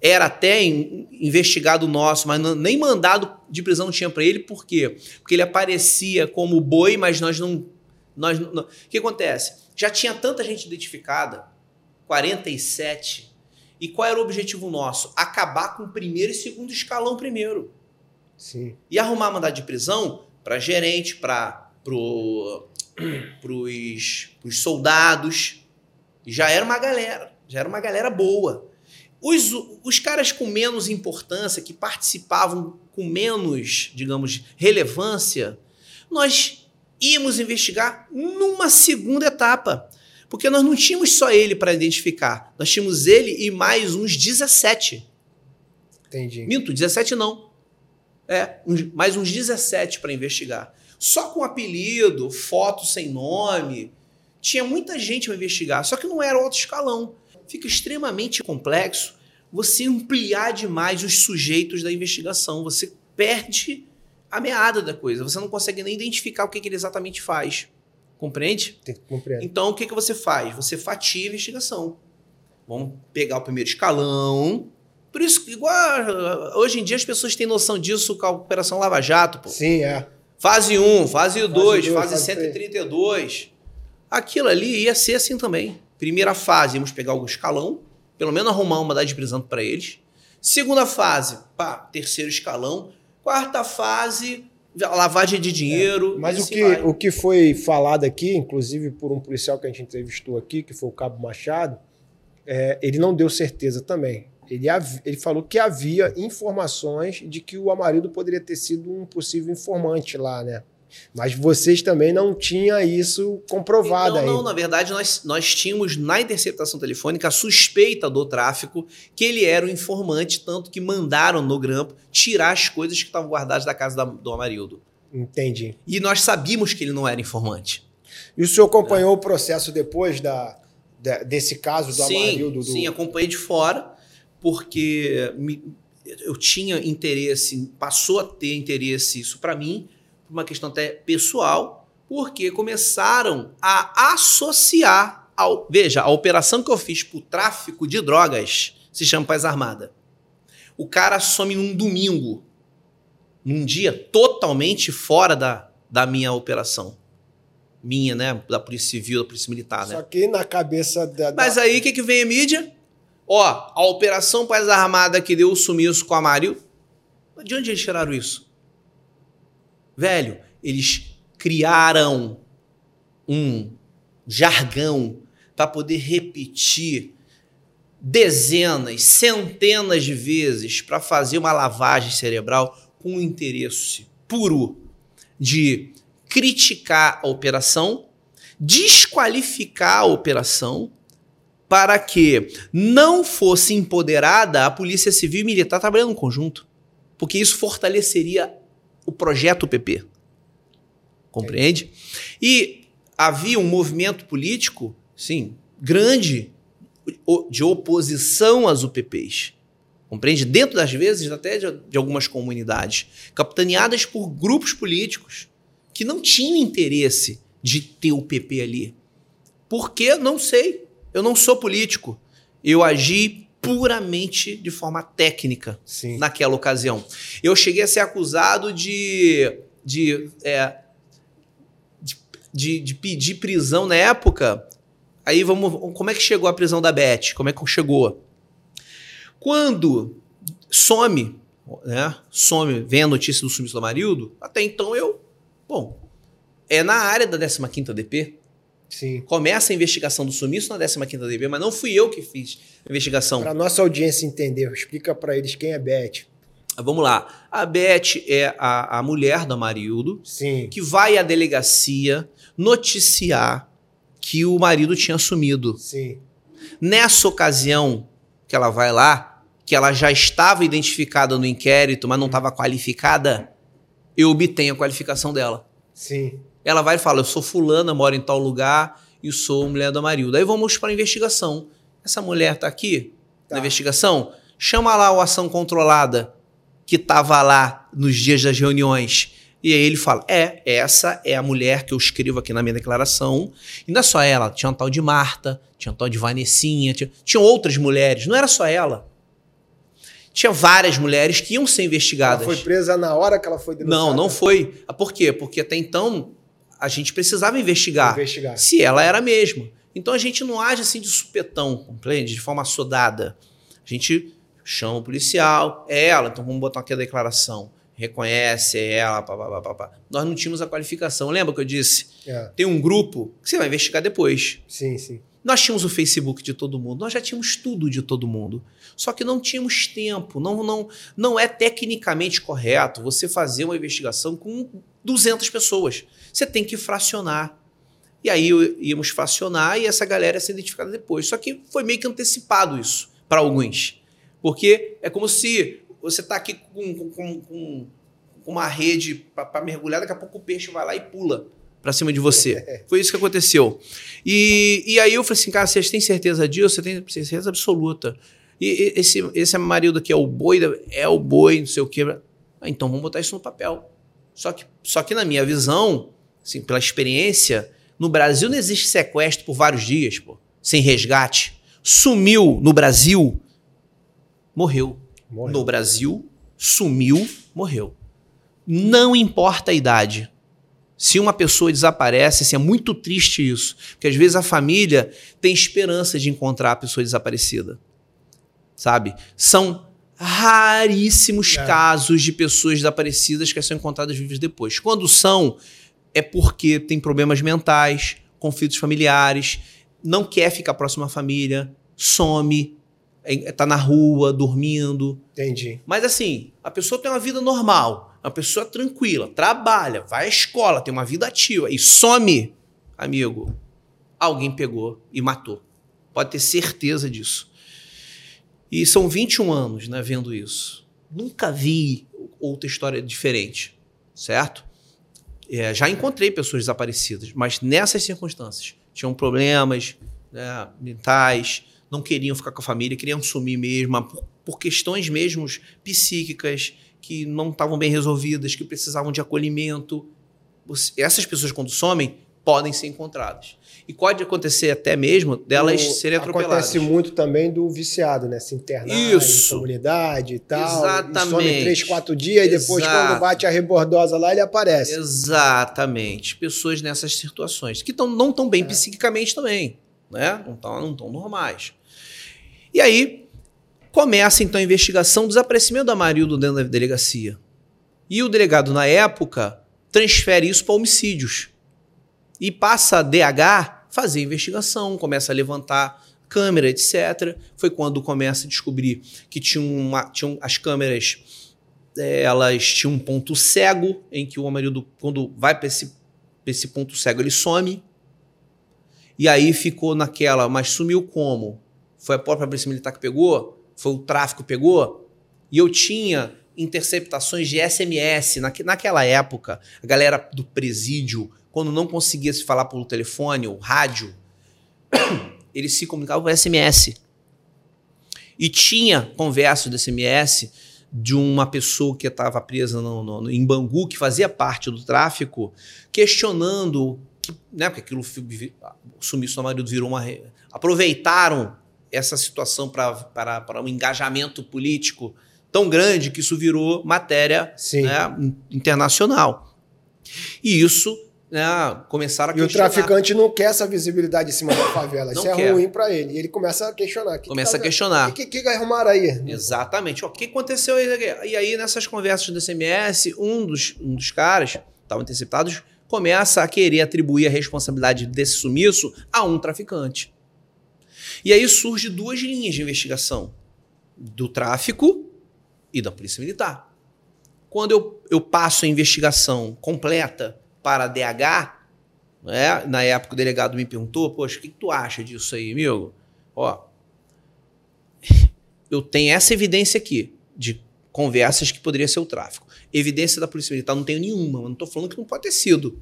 era até investigado nosso, mas não, nem mandado de prisão tinha para ele. Por quê? Porque ele aparecia como boi, mas nós não. Nós não, O que acontece? Já tinha tanta gente identificada 47. E qual era o objetivo nosso? Acabar com o primeiro e segundo escalão primeiro. Sim. E arrumar mandado de prisão para gerente, para pro para os soldados. Já era uma galera, já era uma galera boa. Os, os caras com menos importância, que participavam com menos, digamos, relevância, nós íamos investigar numa segunda etapa. Porque nós não tínhamos só ele para identificar, nós tínhamos ele e mais uns 17. Entendi. Minto, 17 não. É, uns, mais uns 17 para investigar. Só com apelido, foto sem nome. Tinha muita gente para investigar, só que não era alto escalão. Fica extremamente complexo você ampliar demais os sujeitos da investigação. Você perde a meada da coisa. Você não consegue nem identificar o que, que ele exatamente faz. Compreende? Compreendo. Então, o que, que você faz? Você fatia a investigação. Vamos pegar o primeiro escalão. Por isso, igual hoje em dia as pessoas têm noção disso com a Operação Lava Jato, pô. Sim, é. Fase 1, fase 2, fase, fase 132. Aquilo ali ia ser assim também. Primeira fase, íamos pegar o escalão, pelo menos arrumar uma de prisão para eles. Segunda fase, pá, terceiro escalão. Quarta fase, lavagem de dinheiro. É, mas o assim que, vai. o que foi falado aqui, inclusive por um policial que a gente entrevistou aqui, que foi o Cabo Machado, é, ele não deu certeza também. Ele, ele falou que havia informações de que o Amarildo poderia ter sido um possível informante lá, né? Mas vocês também não tinham isso comprovado Não, ainda. não, na verdade, nós, nós tínhamos na interceptação telefônica a suspeita do tráfico que ele era o informante, tanto que mandaram no grampo tirar as coisas que estavam guardadas da casa da- do Amarildo. Entendi. E nós sabíamos que ele não era informante. E o senhor acompanhou o processo depois da, da- desse caso do sim, Amarildo? Do... sim, acompanhei de fora, porque me- eu tinha interesse, passou a ter interesse isso para mim, por uma questão até pessoal, porque começaram a associar ao, veja, a operação que eu fiz por tráfico de drogas se chama Paz Armada. O cara some num domingo, num dia totalmente fora da, da minha operação. Minha, né? Da Polícia Civil, da Polícia Militar, né? Só que na cabeça da. Mas da- aí o que, que vem a mídia? Ó, a Operação Paz Armada que deu o sumiço com a Amarildo. De onde eles tiraram isso? Velho, eles criaram um jargão para poder repetir dezenas, centenas de vezes para fazer uma lavagem cerebral com o interesse puro de criticar a operação, desqualificar a operação para que não fosse empoderada a Polícia Civil e Militar trabalhando em conjunto. Porque isso fortaleceria o projeto PP. Compreende? E havia um movimento político, sim, grande de oposição às UPPs. Compreende? Dentro das vezes, até de, algumas comunidades, capitaneadas por grupos políticos que não tinham interesse de ter o PP ali. Por quê? Não sei. Eu não sou político. Eu agi puramente de forma técnica Sim. naquela ocasião. Eu cheguei a ser acusado de, de, é, de, de, pedir prisão na época. Aí vamos. Como é que chegou a prisão da Beth? Como é que chegou? Quando some, né? Some, vem a notícia do sumiço do Amarildo, até então eu. Bom, é na área da 15 DP. Sim. Começa a investigação do sumiço na 15 DP, mas não fui eu que fiz a investigação. Para nossa audiência entender, explica para eles quem é Beth. Vamos lá. A Beth é a, a mulher do Amarildo Sim. que vai à delegacia noticiar que o marido tinha sumido. Sim. Nessa ocasião que ela vai lá, que ela já estava identificada no inquérito, mas não estava qualificada, eu obtenho a qualificação dela. Sim. Ela vai e fala: Eu sou fulana, moro em tal lugar e sou mulher do Amarildo. Aí vamos para a investigação. Essa mulher está aqui Tá. na investigação? Chama lá o ação controlada que estava lá nos dias das reuniões. E aí ele fala: É, essa é a mulher que eu escrevo aqui na minha declaração. E não é só ela, tinha um tal de Marta, tinha um tal de Vanessinha, tinha, tinham outras mulheres, não era só ela. Tinha várias mulheres que iam ser Ela investigadas. foi presa na hora que ela foi denunciada. Não, não foi. Por quê? Porque até então a gente precisava investigar Investigar. se ela era mesma. Então a gente não age assim de supetão, compreende? De forma sodada. A gente chama o policial, é ela, então vamos botar aqui a declaração. Reconhece, é ela, pá, pá, pá. Nós não tínhamos a qualificação. Lembra que eu disse? É. Tem um grupo que você vai investigar depois. Sim, sim. Nós tínhamos o Facebook de todo mundo, nós já tínhamos tudo de todo mundo. Só que não tínhamos tempo, não, não, não é tecnicamente correto você fazer uma investigação com 200 pessoas. Você tem que fracionar. E aí íamos fracionar e essa galera ia ser identificada depois. Só que foi meio que antecipado isso para alguns. Porque é como se você está aqui com, com, com, uma rede para mergulhar, daqui a pouco o peixe vai lá e pula para cima de você. (laughs) Foi isso que aconteceu. E, e aí eu falei assim, cara, vocês têm certeza disso? Você tem certeza absoluta. E, e esse, esse marido aqui é o boi, é o boi, não sei o quê. Ah, então vamos botar isso no papel. Só que, só que na minha visão, assim, pela experiência, no Brasil não existe sequestro por vários dias, pô, sem resgate. Sumiu no Brasil, morreu. morreu. No Brasil, sumiu, morreu. Não importa a idade. Se uma pessoa desaparece, assim, é muito triste isso. Porque às vezes a família tem esperança de encontrar a pessoa desaparecida. Sabe? São raríssimos é. casos de pessoas desaparecidas que são encontradas vivas depois. Quando são, é porque tem problemas mentais, conflitos familiares, não quer ficar próximo à família, some, está na rua, dormindo. Entendi. Mas assim, a pessoa tem uma vida normal uma pessoa tranquila, trabalha, vai à escola, tem uma vida ativa e some, amigo, alguém pegou e matou. Pode ter certeza disso. E são 21 anos né, vendo isso. Nunca vi outra história diferente, certo? É, já encontrei pessoas desaparecidas, mas nessas circunstâncias. Tinham problemas né, mentais, não queriam ficar com a família, queriam sumir mesmo, por, por questões mesmo psíquicas, que não estavam bem resolvidas, que precisavam de acolhimento. Essas pessoas, quando somem, podem ser encontradas. E pode acontecer até mesmo delas o, serem atropeladas. Acontece muito também do viciado, né? Se internar Isso. em comunidade e tal. Exatamente. E some três, quatro dias e depois, quando bate a rebordosa lá, ele aparece. Exatamente. Pessoas nessas situações. Que tão, não estão bem é. psiquicamente também. Né? Não estão não tão normais. E aí, Começa então a investigação do desaparecimento do Amarildo dentro da delegacia. E o delegado, na época, transfere isso para homicídios. E passa a DH fazer investigação, começa a levantar câmera, etc. Foi quando começa a descobrir que tinha uma, tinham as câmeras, é, elas tinham um ponto cego, em que o Amarildo, quando vai para esse, esse ponto cego, ele some. E aí ficou naquela, mas sumiu como? Foi a própria polícia militar que pegou? foi o tráfico pegou, e eu tinha interceptações de SMS. naquela época, a galera do presídio, quando não conseguia se falar pelo telefone ou rádio, (coughs) eles se comunicavam por SMS. E tinha conversa do SMS de uma pessoa que estava presa no, no, em Bangu, que fazia parte do tráfico, questionando, que, né, porque aquilo o sumiço do marido virou uma. Aproveitaram essa situação para um engajamento político tão grande que isso virou matéria né, internacional. E isso né, começaram a E o traficante não quer essa visibilidade em cima da (coughs) favela. Não isso é quer. é ruim para ele. E ele começa a questionar. Que começa que tá, a questionar. O que, que, que arrumaram aí? Exatamente. O que aconteceu aí? E aí, nessas conversas do SMS, um dos, um dos caras, estavam interceptados, começa a querer atribuir a responsabilidade desse sumiço a um traficante. E aí surge duas linhas de investigação: do tráfico e da polícia militar. Quando eu, eu passo a investigação completa para DH, né, na época o delegado me perguntou, poxa, o que, que tu acha disso aí, amigo? Ó, (laughs) eu tenho essa evidência aqui de conversas que poderia ser o tráfico. Evidência da Polícia Militar não tenho nenhuma. Eu não estou falando que não pode ter sido.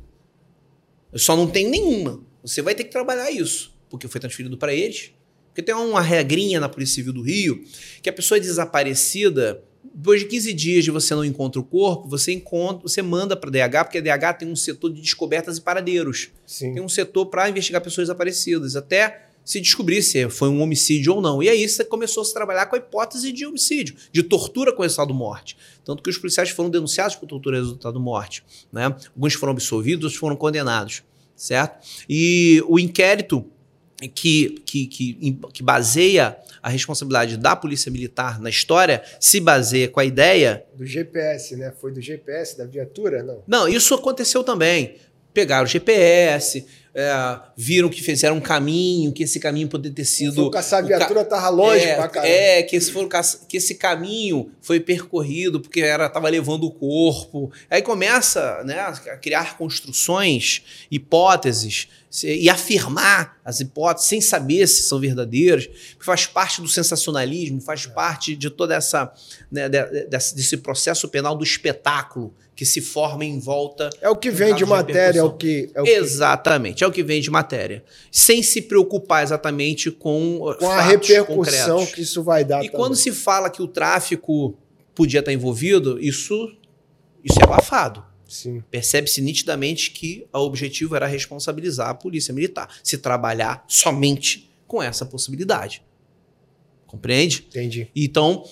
Eu só não tenho nenhuma. Você vai ter que trabalhar isso, porque foi transferido para eles. Porque tem uma regrinha na Polícia Civil do Rio que a pessoa desaparecida, depois de 15 dias de você não encontra o corpo, você encontra, você manda para DH, porque a DH tem um setor de descobertas e paradeiros. Sim. Tem um setor para investigar pessoas desaparecidas, até se descobrir se foi um homicídio ou não. E aí você começou a se trabalhar com a hipótese de homicídio, de tortura com resultado morte. Tanto que os policiais foram denunciados por tortura resultado morte. Né? Alguns foram absolvidos, outros foram condenados. Certo? E o inquérito que, que, que, que baseia a responsabilidade da polícia militar na história se baseia com a ideia. Do GPS, né? Foi do GPS, da viatura? Não. Não, isso aconteceu também. Pegaram o GPS, é, viram que fizeram um caminho, que esse caminho poderia ter sido. Se a viatura estava ca... longe é, pra caramba. É, que esse, for, que esse caminho foi percorrido porque era estava levando o corpo. Aí começa né, a criar construções, hipóteses e afirmar as hipóteses sem saber se são verdadeiras, faz parte do sensacionalismo, faz é. parte de toda essa né, desse processo penal do espetáculo que se forma em volta. É o que vem de matéria, é o que. É o exatamente, que... é o que vem de matéria. Sem se preocupar exatamente com. Com a repercussão concretos. que isso vai dar. E também. quando se fala que o tráfico podia estar envolvido, isso, isso é abafado. Percebe-se nitidamente que o objetivo era responsabilizar a polícia militar, se trabalhar somente com essa possibilidade. Compreende? Entendi. Então,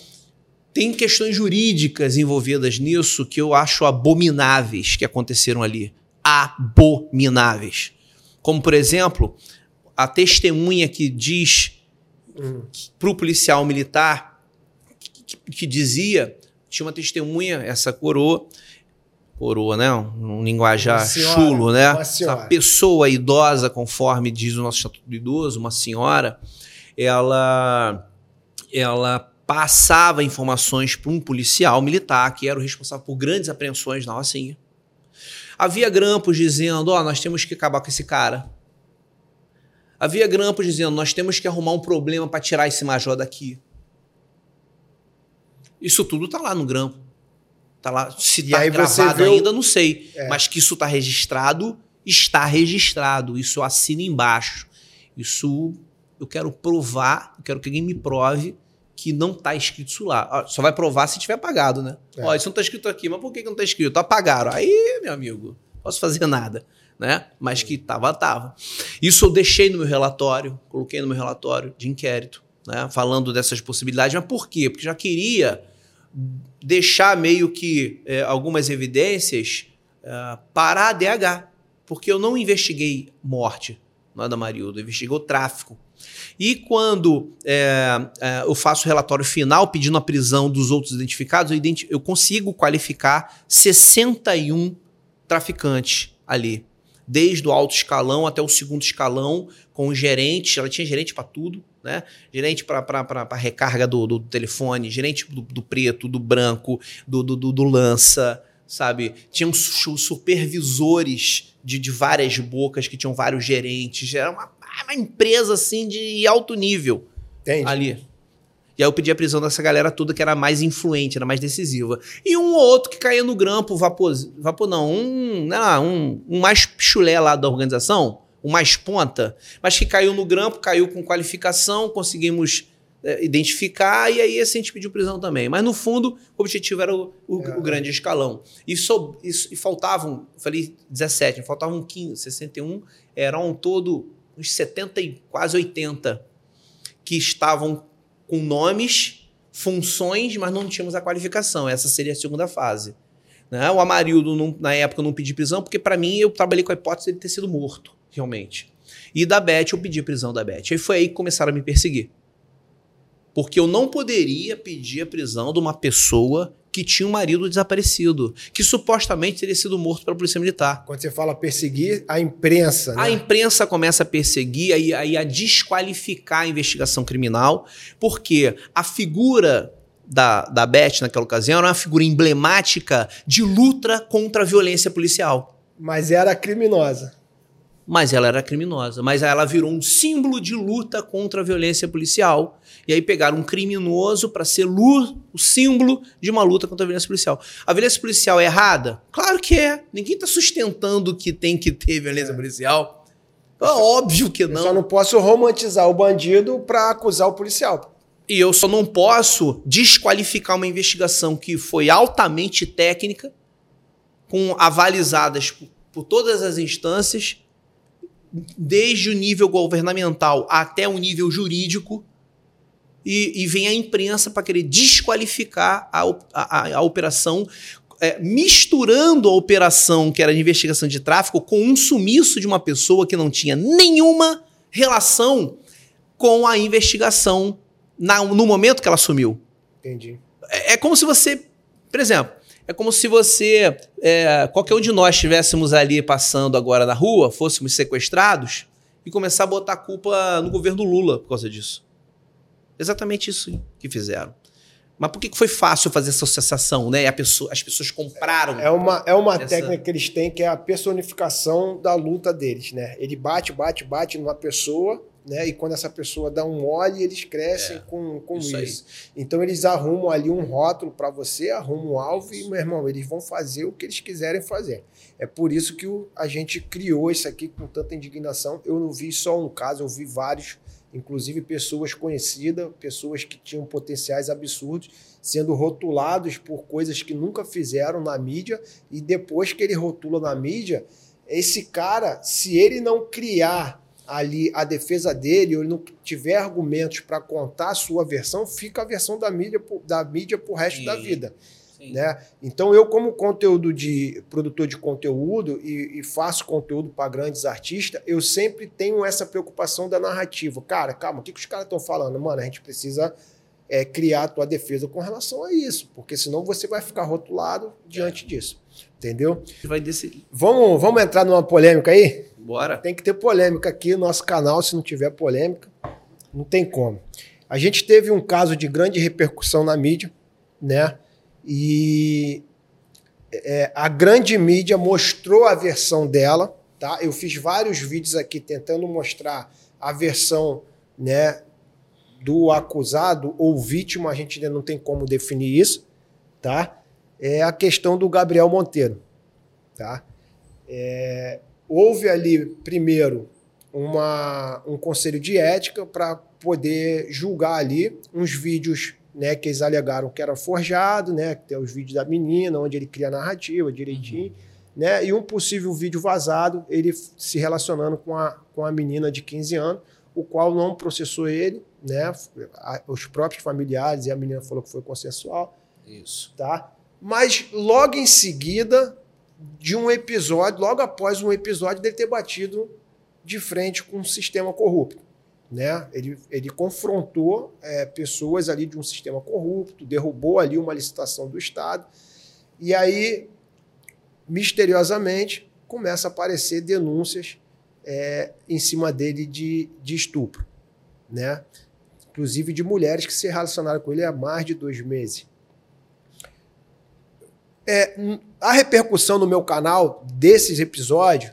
tem questões jurídicas envolvidas nisso que eu acho abomináveis que aconteceram ali. Abomináveis. Como, por exemplo, a testemunha que diz hum. para o policial militar que, que, dizia, tinha uma testemunha, essa coroa, coroa, né? Um linguajar senhora, chulo, né? Uma pessoa idosa, conforme diz o nosso Estatuto do Idoso, uma senhora, ela, ela passava informações para um policial militar que era o responsável por grandes apreensões na Rocinha. Havia grampos dizendo: Ó, oh, nós temos que acabar com esse cara. Havia grampos dizendo: nós temos que arrumar um problema para tirar esse major daqui. Isso tudo está lá no grampo. Tá lá, se está gravado ainda, não sei. É. Mas que isso está registrado, está registrado. Isso assina embaixo. Isso eu quero provar, eu quero que alguém me prove que não está escrito isso lá. Só vai provar se tiver apagado, né? É. Ó, isso não está escrito aqui, mas por que, que não está escrito? Apagaram. Aí, meu amigo, posso fazer (laughs) nada. Né? Mas que tava, tava. Isso eu deixei no meu relatório, coloquei no meu relatório de inquérito, né? falando dessas possibilidades. Mas por quê? Porque já queria deixar meio que é, algumas evidências é, para a DH, porque eu não investiguei morte não da eu investiguei o tráfico. E quando é, é, eu faço o relatório final pedindo a prisão dos outros identificados, eu, identi eu consigo qualificar 61 traficantes ali. Desde o alto escalão até o segundo escalão, com gerente, ela tinha gerente para tudo, né? Gerente para recarga do, do, telefone, gerente do, do preto, do branco, do, do, do, lança, sabe? Tinham supervisores de, de várias bocas que tinham vários gerentes. Era uma, uma empresa assim de alto nível ali. E aí eu pedi a prisão dessa galera toda que era mais influente, era mais decisiva. E um ou outro que caía no grampo, vapor, vapor não, um, não, um, um mais chulé lá da organização, o mais ponta, mas que caiu no grampo, caiu com qualificação, conseguimos é, identificar e aí assim a gente pediu prisão também. Mas no fundo, o objetivo era o, o, é. o grande escalão. E, so, e, e faltavam, falei 17, faltavam 15, 61, eram todo uns 70 e quase 80 que estavam com nomes, funções, mas não tínhamos a qualificação. Essa seria a segunda fase. Né? O Amarildo, não, na época, eu não pedi prisão, porque para mim eu trabalhei com a hipótese de ter sido morto realmente. E da Beth, eu pedi prisão da Beth. Aí foi aí que começaram a me perseguir. Porque eu não poderia pedir a prisão de uma pessoa que tinha um marido desaparecido, que supostamente teria sido morto pela polícia militar. Quando você fala perseguir, a imprensa. Né? A imprensa começa a perseguir, aí, aí a desqualificar a investigação criminal, porque a figura da, da Beth naquela ocasião era uma figura emblemática de luta contra a violência policial. Mas era criminosa mas ela era criminosa. Mas ela virou um símbolo de luta contra a violência policial. E aí pegaram um criminoso para ser o símbolo de uma luta contra a violência policial. A violência policial é errada? Claro que é. Ninguém está sustentando que tem que ter violência é. policial. É óbvio que não. Eu só não posso romantizar o bandido para acusar o policial. E eu só não posso desqualificar uma investigação que foi altamente técnica, com avalizadas por, por todas as instâncias, desde o nível governamental até o nível jurídico, e, e vem a imprensa para querer desqualificar a, a, a operação, é, misturando a operação que era de investigação de tráfico com um sumiço de uma pessoa que não tinha nenhuma relação com a investigação na, no momento que ela sumiu. Entendi. É, é como se você, por exemplo, é como se você, é, qualquer um de nós estivéssemos ali passando agora na rua, fôssemos sequestrados e começar a botar a culpa no governo Lula por causa disso. Exatamente isso que fizeram. Mas por que foi fácil fazer essa associação, né? A pessoa, as pessoas compraram. É uma, é uma Essa- técnica que eles têm que é a personificação da luta deles, né? Ele bate, bate, bate numa pessoa, né? E quando essa pessoa dá um mole, eles crescem É, com, com isso isso. Então eles arrumam ali um rótulo para você, arrumam um alvo e, meu irmão, eles vão fazer o que eles quiserem fazer. É por isso que o- a gente criou isso aqui com tanta indignação. Eu não vi só um caso, eu vi vários, inclusive pessoas conhecidas, pessoas que tinham potenciais absurdos, sendo rotulados por coisas que nunca fizeram na mídia, e depois que ele rotula na mídia, esse cara, se ele não criar ali a defesa dele, ou ele não tiver argumentos para contar a sua versão, fica a versão da mídia da mídia pro resto da Sim. vida Sim. né? Então eu como conteúdo de produtor de conteúdo e, e faço conteúdo para grandes artistas, eu sempre tenho essa preocupação da narrativa. Cara, calma, o que, que os caras estão falando? Mano, a gente precisa é, criar a tua defesa com relação a isso, porque senão você vai ficar rotulado diante disso, entendeu? Vai decidir. Vamos, vamos entrar numa polêmica aí? Bora. Tem que ter polêmica aqui no nosso canal, se não tiver polêmica, não tem como. A gente teve um caso de grande repercussão na mídia, né? E é, a grande mídia mostrou a versão dela, tá? Eu fiz vários vídeos aqui tentando mostrar a versão, né, do acusado ou vítima, a gente ainda não tem como definir isso, tá? É a questão do Gabriel Monteiro, tá? É, houve ali, primeiro, uma, um conselho de ética para poder julgar ali uns vídeos né, que eles alegaram que era forjado, né, que tem os vídeos da menina, onde ele cria a narrativa direitinho, né, e um possível vídeo vazado, ele se relacionando com a, com a menina de 15 anos, o qual não processou ele, né, a- os próprios familiares, e a menina falou que foi consensual, Isso. tá? Mas logo em seguida de um episódio, logo após um episódio dele ter batido de frente com um sistema corrupto, né? Ele, ele confrontou é, pessoas ali de um sistema corrupto, derrubou ali uma licitação do Estado e aí misteriosamente começa a aparecer denúncias é, em cima dele de, de estupro, né? Inclusive de mulheres que se relacionaram com ele há mais de dois meses. É, a repercussão no meu canal desses episódios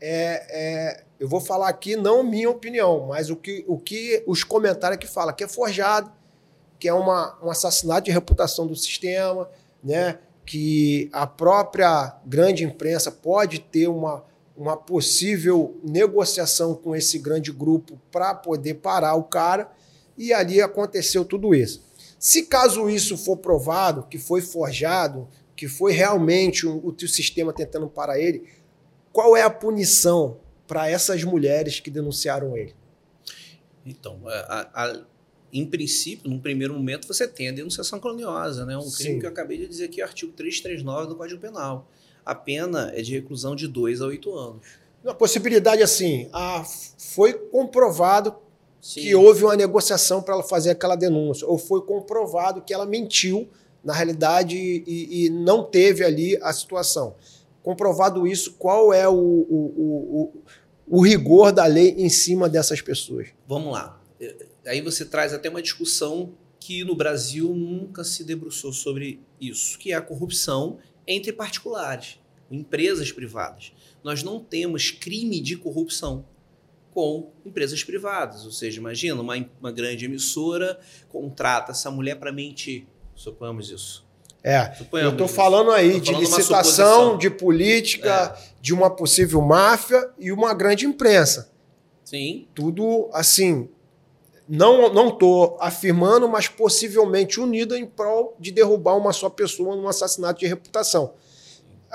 é, é- eu vou falar aqui não minha opinião, mas o que, o que os comentários que falam que é forjado, que é uma, um assassinato de reputação do sistema, né? Que a própria grande imprensa pode ter uma, uma possível negociação com esse grande grupo para poder parar o cara, e ali aconteceu tudo isso. Se caso isso for provado, que foi forjado, que foi realmente o, o sistema tentando parar ele, qual é a punição para essas mulheres que denunciaram ele? Então, a- a- em princípio, num primeiro momento, você tem a denunciação caluniosa, né? Um crime Sim. que eu acabei de dizer aqui, artigo 339 do Código Penal. A pena é de reclusão de 2 a 8 anos. Uma possibilidade assim, ah, foi comprovado Sim. que houve uma negociação para ela fazer aquela denúncia, ou foi comprovado que ela mentiu na realidade e, e não teve ali a situação. Comprovado isso, qual é o, o, o, o, rigor da lei em cima dessas pessoas? Vamos lá. Eh, Aí você traz até uma discussão que no Brasil nunca se debruçou sobre isso, que é a corrupção entre particulares, empresas privadas. Nós não temos crime de corrupção com empresas privadas. Ou seja, imagina uma, uma grande emissora contrata essa mulher para mentir. Suponhamos isso. É, Suponhamos eu estou falando aí Tô de falando uma licitação, de política, de uma possível máfia e uma grande imprensa. Sim, Tudo assim, não não estou afirmando, mas possivelmente unida em prol de derrubar uma só pessoa num assassinato de reputação.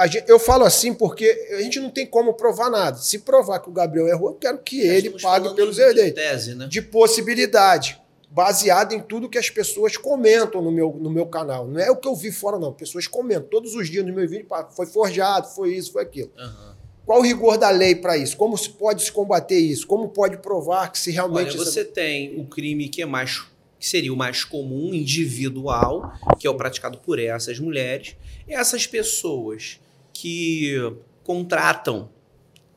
Gente- eu falo assim porque a gente não tem como provar nada. Se provar que o Gabriel errou, eu quero que Nós ele pague pelos de herdeiros. tese, né? De possibilidade, baseado em tudo que as pessoas comentam no meu, no meu canal. Não é o que eu vi fora, não. Pessoas comentam todos os dias no meu vídeo, foi forjado, foi isso, foi aquilo. Aham. Qual o rigor da lei para isso? Como se pode se combater isso? Como pode provar que se realmente. Olha, você tem o crime que é mais que seria o mais comum, individual, que é o praticado por essas mulheres. Essas pessoas que contratam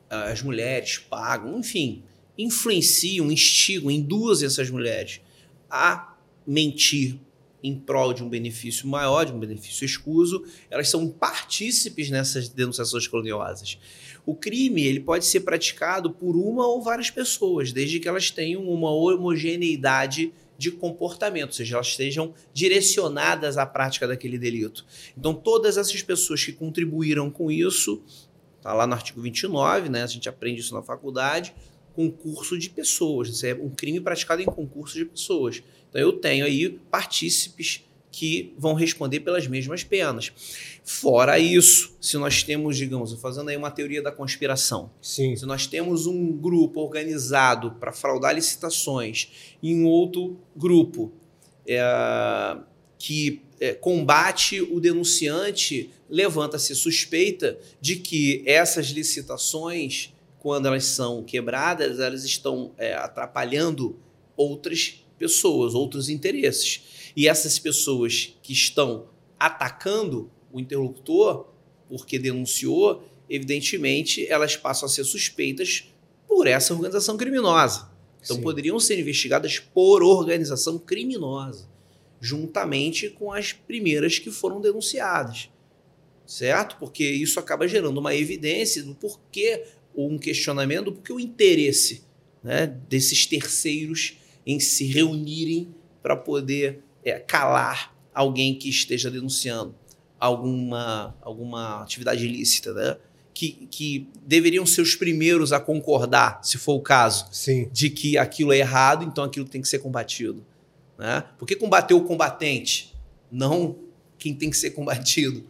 ah, as mulheres, pagam, enfim, influenciam, instigam, induzem essas mulheres a mentir em prol de um benefício maior, de um benefício escuso, elas são partícipes nessas denunciações caluniosas. O crime ele pode ser praticado por uma ou várias pessoas, desde que elas tenham uma homogeneidade de comportamento, ou seja, elas estejam direcionadas à prática daquele delito. Então, todas essas pessoas que contribuíram com isso, está lá no artigo 29, né, a gente aprende isso na faculdade, concurso de pessoas. Isso é um crime praticado em concurso de pessoas. Então, eu tenho aí partícipes que vão responder pelas mesmas penas. Fora isso, se nós temos, digamos, fazendo aí uma teoria da conspiração, Sim. se nós temos um grupo organizado para fraudar licitações e um outro grupo é, que é, combate o denunciante, levanta-se suspeita de que essas licitações, quando elas são quebradas, elas estão é, atrapalhando outras pessoas, outros interesses. E essas pessoas que estão atacando o interlocutor, porque denunciou, evidentemente elas passam a ser suspeitas por essa organização criminosa. Então Sim. poderiam ser investigadas por organização criminosa, juntamente com as primeiras que foram denunciadas. Certo? Porque isso acaba gerando uma evidência do porquê, ou um questionamento do porquê o interesse né, desses terceiros em se reunirem para poder é, calar alguém que esteja denunciando alguma, alguma atividade ilícita, né? Que, que deveriam ser os primeiros a concordar, se for o caso, Sim. de que aquilo é errado, então aquilo tem que ser combatido. Né? Por que combater o combatente, não quem tem que ser combatido?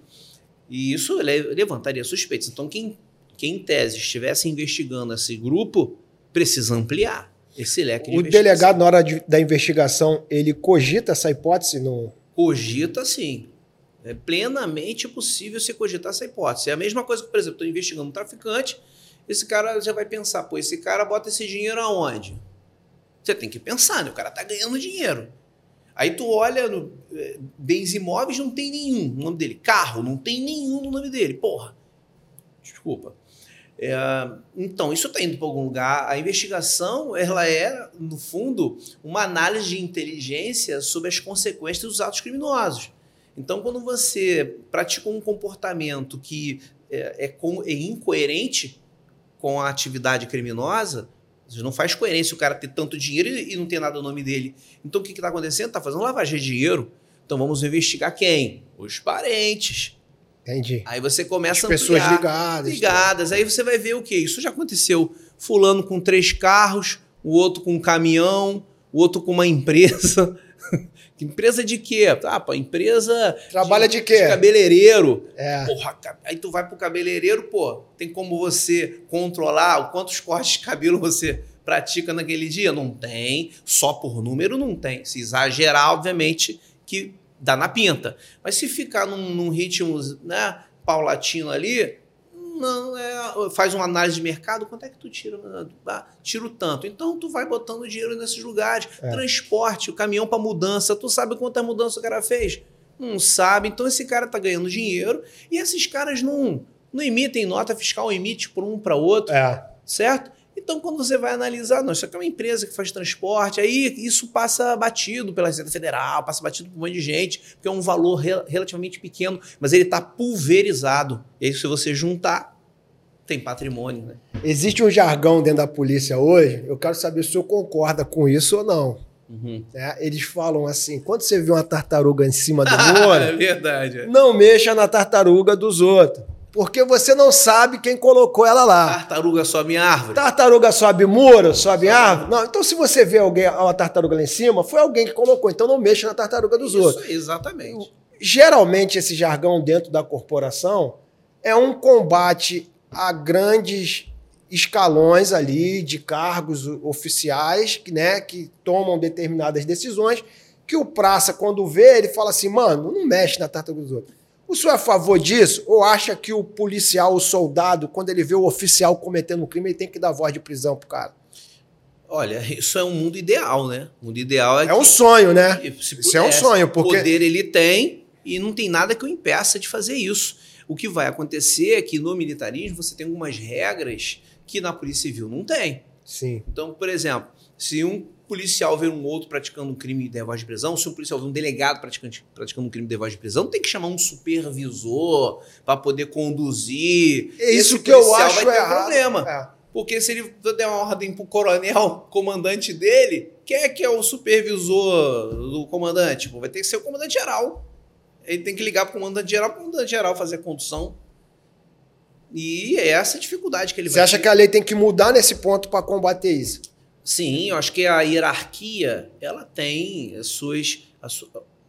E isso le- levantaria suspeitas. Então, quem, quem em tese estivesse investigando esse grupo precisa ampliar esse leque de O delegado, na hora de- da investigação, ele cogita essa hipótese? No... Cogita sim. É plenamente possível você cogitar essa hipótese. É a mesma coisa que, por exemplo, estou investigando um traficante, esse cara já vai pensar, pô, esse cara bota esse dinheiro aonde? Você tem que pensar, né? O cara tá ganhando dinheiro. Aí tu olha no eh, bens imóveis, não tem nenhum no nome dele. Carro, não tem nenhum no nome dele. Porra. Desculpa. É, então, isso está indo para algum lugar. A investigação, ela é, no fundo, uma análise de inteligência sobre as consequências dos atos criminosos. Então, quando você pratica um comportamento que é, é com- é incoerente com a atividade criminosa, não faz coerência o cara ter tanto dinheiro e e não ter nada no nome dele. Então, o que está acontecendo? Está fazendo lavagem de dinheiro. Então, vamos investigar quem? Os parentes. Entendi. Aí você As começa a pessoas ampliar ligadas. ligadas. Aí você vai ver o quê? Isso já aconteceu. Fulano com três carros, o outro com um caminhão, o outro com uma empresa. (laughs) Que empresa de quê? Ah, pô, empresa Trabalha de quê? de cabeleireiro. É. Porra, aí tu vai pro cabeleireiro, pô, tem como você controlar o quantos cortes de cabelo você pratica naquele dia? Não tem. Só por número não tem. Se exagerar, obviamente, que dá na pinta. Mas se ficar num, num ritmo né, paulatino ali, não é, faz uma análise de mercado, quanto é que tu tira? Ah, tiro tanto. Então tu vai botando dinheiro nesses lugares. É. Transporte, o caminhão para mudança. Tu sabe quanta mudança o cara fez? Não sabe. Então esse cara tá ganhando dinheiro e esses caras não, não emitem nota fiscal, emite por um para outro, É. certo? Então, quando você vai analisar, não, isso aqui é uma empresa que faz transporte, aí isso passa batido pela Receita Federal, passa batido por um monte de gente, porque é um valor rel- relativamente pequeno, mas ele está pulverizado. E aí, se você juntar, tem patrimônio, né? Existe um jargão dentro da polícia hoje, eu quero saber se o senhor concorda com isso ou não. Uhum. né? Eles falam assim: quando você vê uma tartaruga em cima do (laughs) é muro, verdade. é. não mexa na tartaruga dos outros. Porque você não sabe quem colocou ela lá. Tartaruga sobe árvore. Tartaruga sobe muro, sobe árvore? Não, então se você vê alguém, uma tartaruga lá em cima, foi alguém que colocou. Então não mexa na tartaruga dos outros. Isso, exatamente. Geralmente esse jargão dentro da corporação é um combate a grandes escalões ali de cargos oficiais, que, né, que tomam determinadas decisões, que o praça, quando vê, ele fala assim, mano, não mexe na tartaruga dos outros. O senhor é a favor disso? Ou acha que o policial, o soldado, quando ele vê o oficial cometendo um crime, ele tem que dar voz de prisão pro cara? Olha, isso é um mundo ideal, né? O mundo ideal é, É um sonho, né? que, se Isso é um sonho, porque- poder ele tem e não tem nada que o impeça de fazer isso. O que vai acontecer é que no militarismo você tem algumas regras que na Polícia Civil não tem. Sim. Então, por exemplo, se um policial vê um outro praticando um crime de voz de prisão, se um policial vê um delegado praticando, praticando um crime de voz de prisão, tem que chamar um supervisor para poder conduzir. É isso que eu acho vai errado. Um problema. É. Porque se ele der uma ordem pro coronel, comandante dele, quem é que é o supervisor do comandante? Vai ter que ser o comandante geral. Ele tem que ligar pro comandante geral, pro comandante geral fazer a condução. E é essa a dificuldade que ele Você vai Você acha ter. que a lei tem que mudar nesse ponto para combater isso? Sim, eu acho que a hierarquia ela tem as suas, as,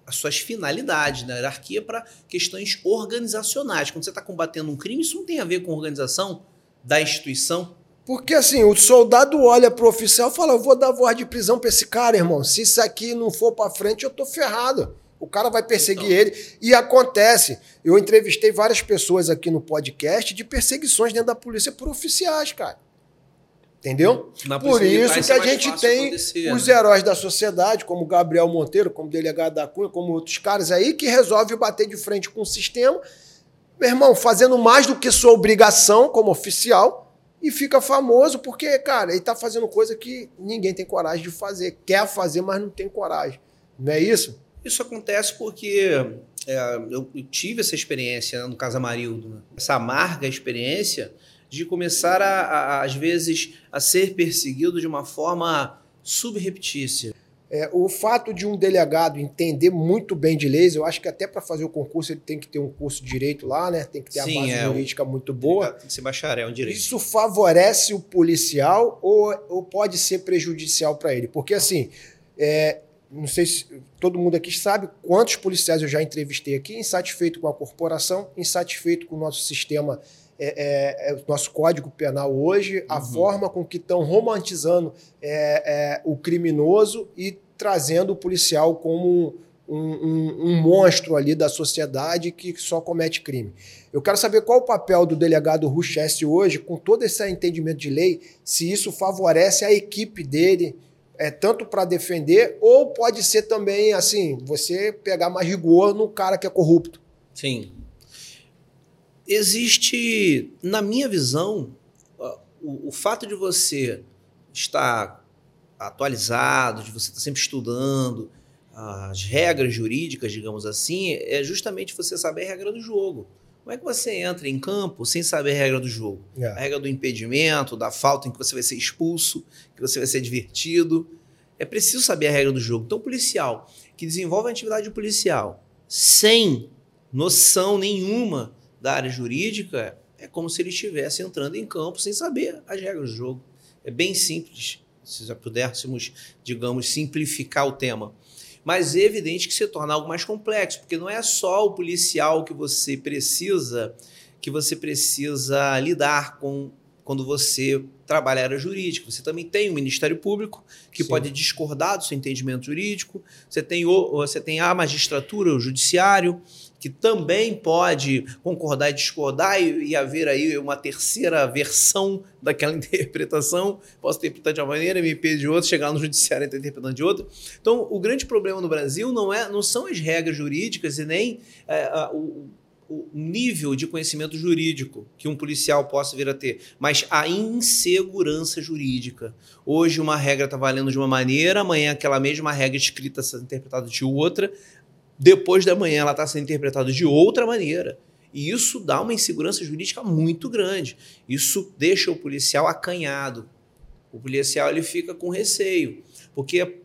as suas finalidades. Né? A hierarquia para questões organizacionais. Quando você está combatendo um crime, isso não tem a ver com organização da instituição. Porque assim, o soldado olha pro oficial e fala: Eu vou dar voz de prisão para esse cara, irmão. Se isso aqui não for para frente, eu tô ferrado. O cara vai perseguir então. ele. E acontece. Eu entrevistei várias pessoas aqui no podcast de perseguições dentro da polícia por oficiais, cara. Entendeu? Na Por isso que a gente tem os né? heróis da sociedade, como Gabriel Monteiro, como delegado da Cunha, como outros caras aí, que resolve bater de frente com o sistema, meu irmão, fazendo mais do que sua obrigação como oficial, e fica famoso porque, cara, ele tá fazendo coisa que ninguém tem coragem de fazer. Quer fazer, mas não tem coragem. Não é isso? Isso acontece porque é, eu, tive essa experiência né, no Casa Marildo, né? essa amarga experiência de começar a, a, às vezes, a ser perseguido de uma forma subreptícia. É, o fato de um delegado entender muito bem de leis, eu acho que até para fazer o concurso ele tem que ter um curso de direito lá, né? Tem que ter Sim, a base é, jurídica muito boa. Tem que ser bacharel em direito. Isso favorece o policial ou, ou pode ser prejudicial para ele? Porque assim, é, não sei se todo mundo aqui sabe quantos policiais eu já entrevistei aqui, insatisfeito com a corporação, insatisfeito com o nosso sistema é, é, é, o nosso código penal hoje, a uhum. forma com que estão romantizando é, é, o criminoso e trazendo o policial como um, um, um, monstro ali da sociedade que só comete crime. Eu quero saber qual o papel do delegado Ruchesse hoje, com todo esse entendimento de lei, se isso favorece a equipe dele, é tanto para defender, ou pode ser também assim, você pegar mais rigor no cara que é corrupto. Sim, existe, na minha visão, o, o fato de você estar atualizado, de você estar sempre estudando as regras jurídicas, digamos assim, é justamente você saber a regra do jogo. Como é que você entra em campo sem saber a regra do jogo? É. A regra do impedimento, da falta em que você vai ser expulso, que você vai ser divertido. É preciso saber a regra do jogo. Então, o policial que desenvolve a atividade policial sem noção nenhuma da área jurídica, é como se ele estivesse entrando em campo sem saber as regras do jogo. É bem simples, se já pudéssemos, digamos, simplificar o tema. Mas é evidente que se torna algo mais complexo, porque não é só o policial que você precisa, que você precisa lidar com quando você trabalha a área jurídica. Você também tem o Ministério Público, que Sim. pode discordar do seu entendimento jurídico. Você tem, o, você tem a magistratura, o judiciário que também pode concordar e discordar e, e, haver aí uma terceira versão daquela (laughs) interpretação. Posso interpretar de uma maneira, MP de outra, chegar no judiciário e estar interpretando de outra. Então, o grande problema no Brasil não, é, não são as regras jurídicas e nem é, a, o, o nível de conhecimento jurídico que um policial possa vir a ter, mas a insegurança jurídica. Hoje uma regra está valendo de uma maneira, amanhã aquela mesma regra escrita está interpretada de outra, depois da manhã ela está sendo interpretada de outra maneira. E isso dá uma insegurança jurídica muito grande. Isso deixa o policial acanhado. O policial ele fica com receio, porque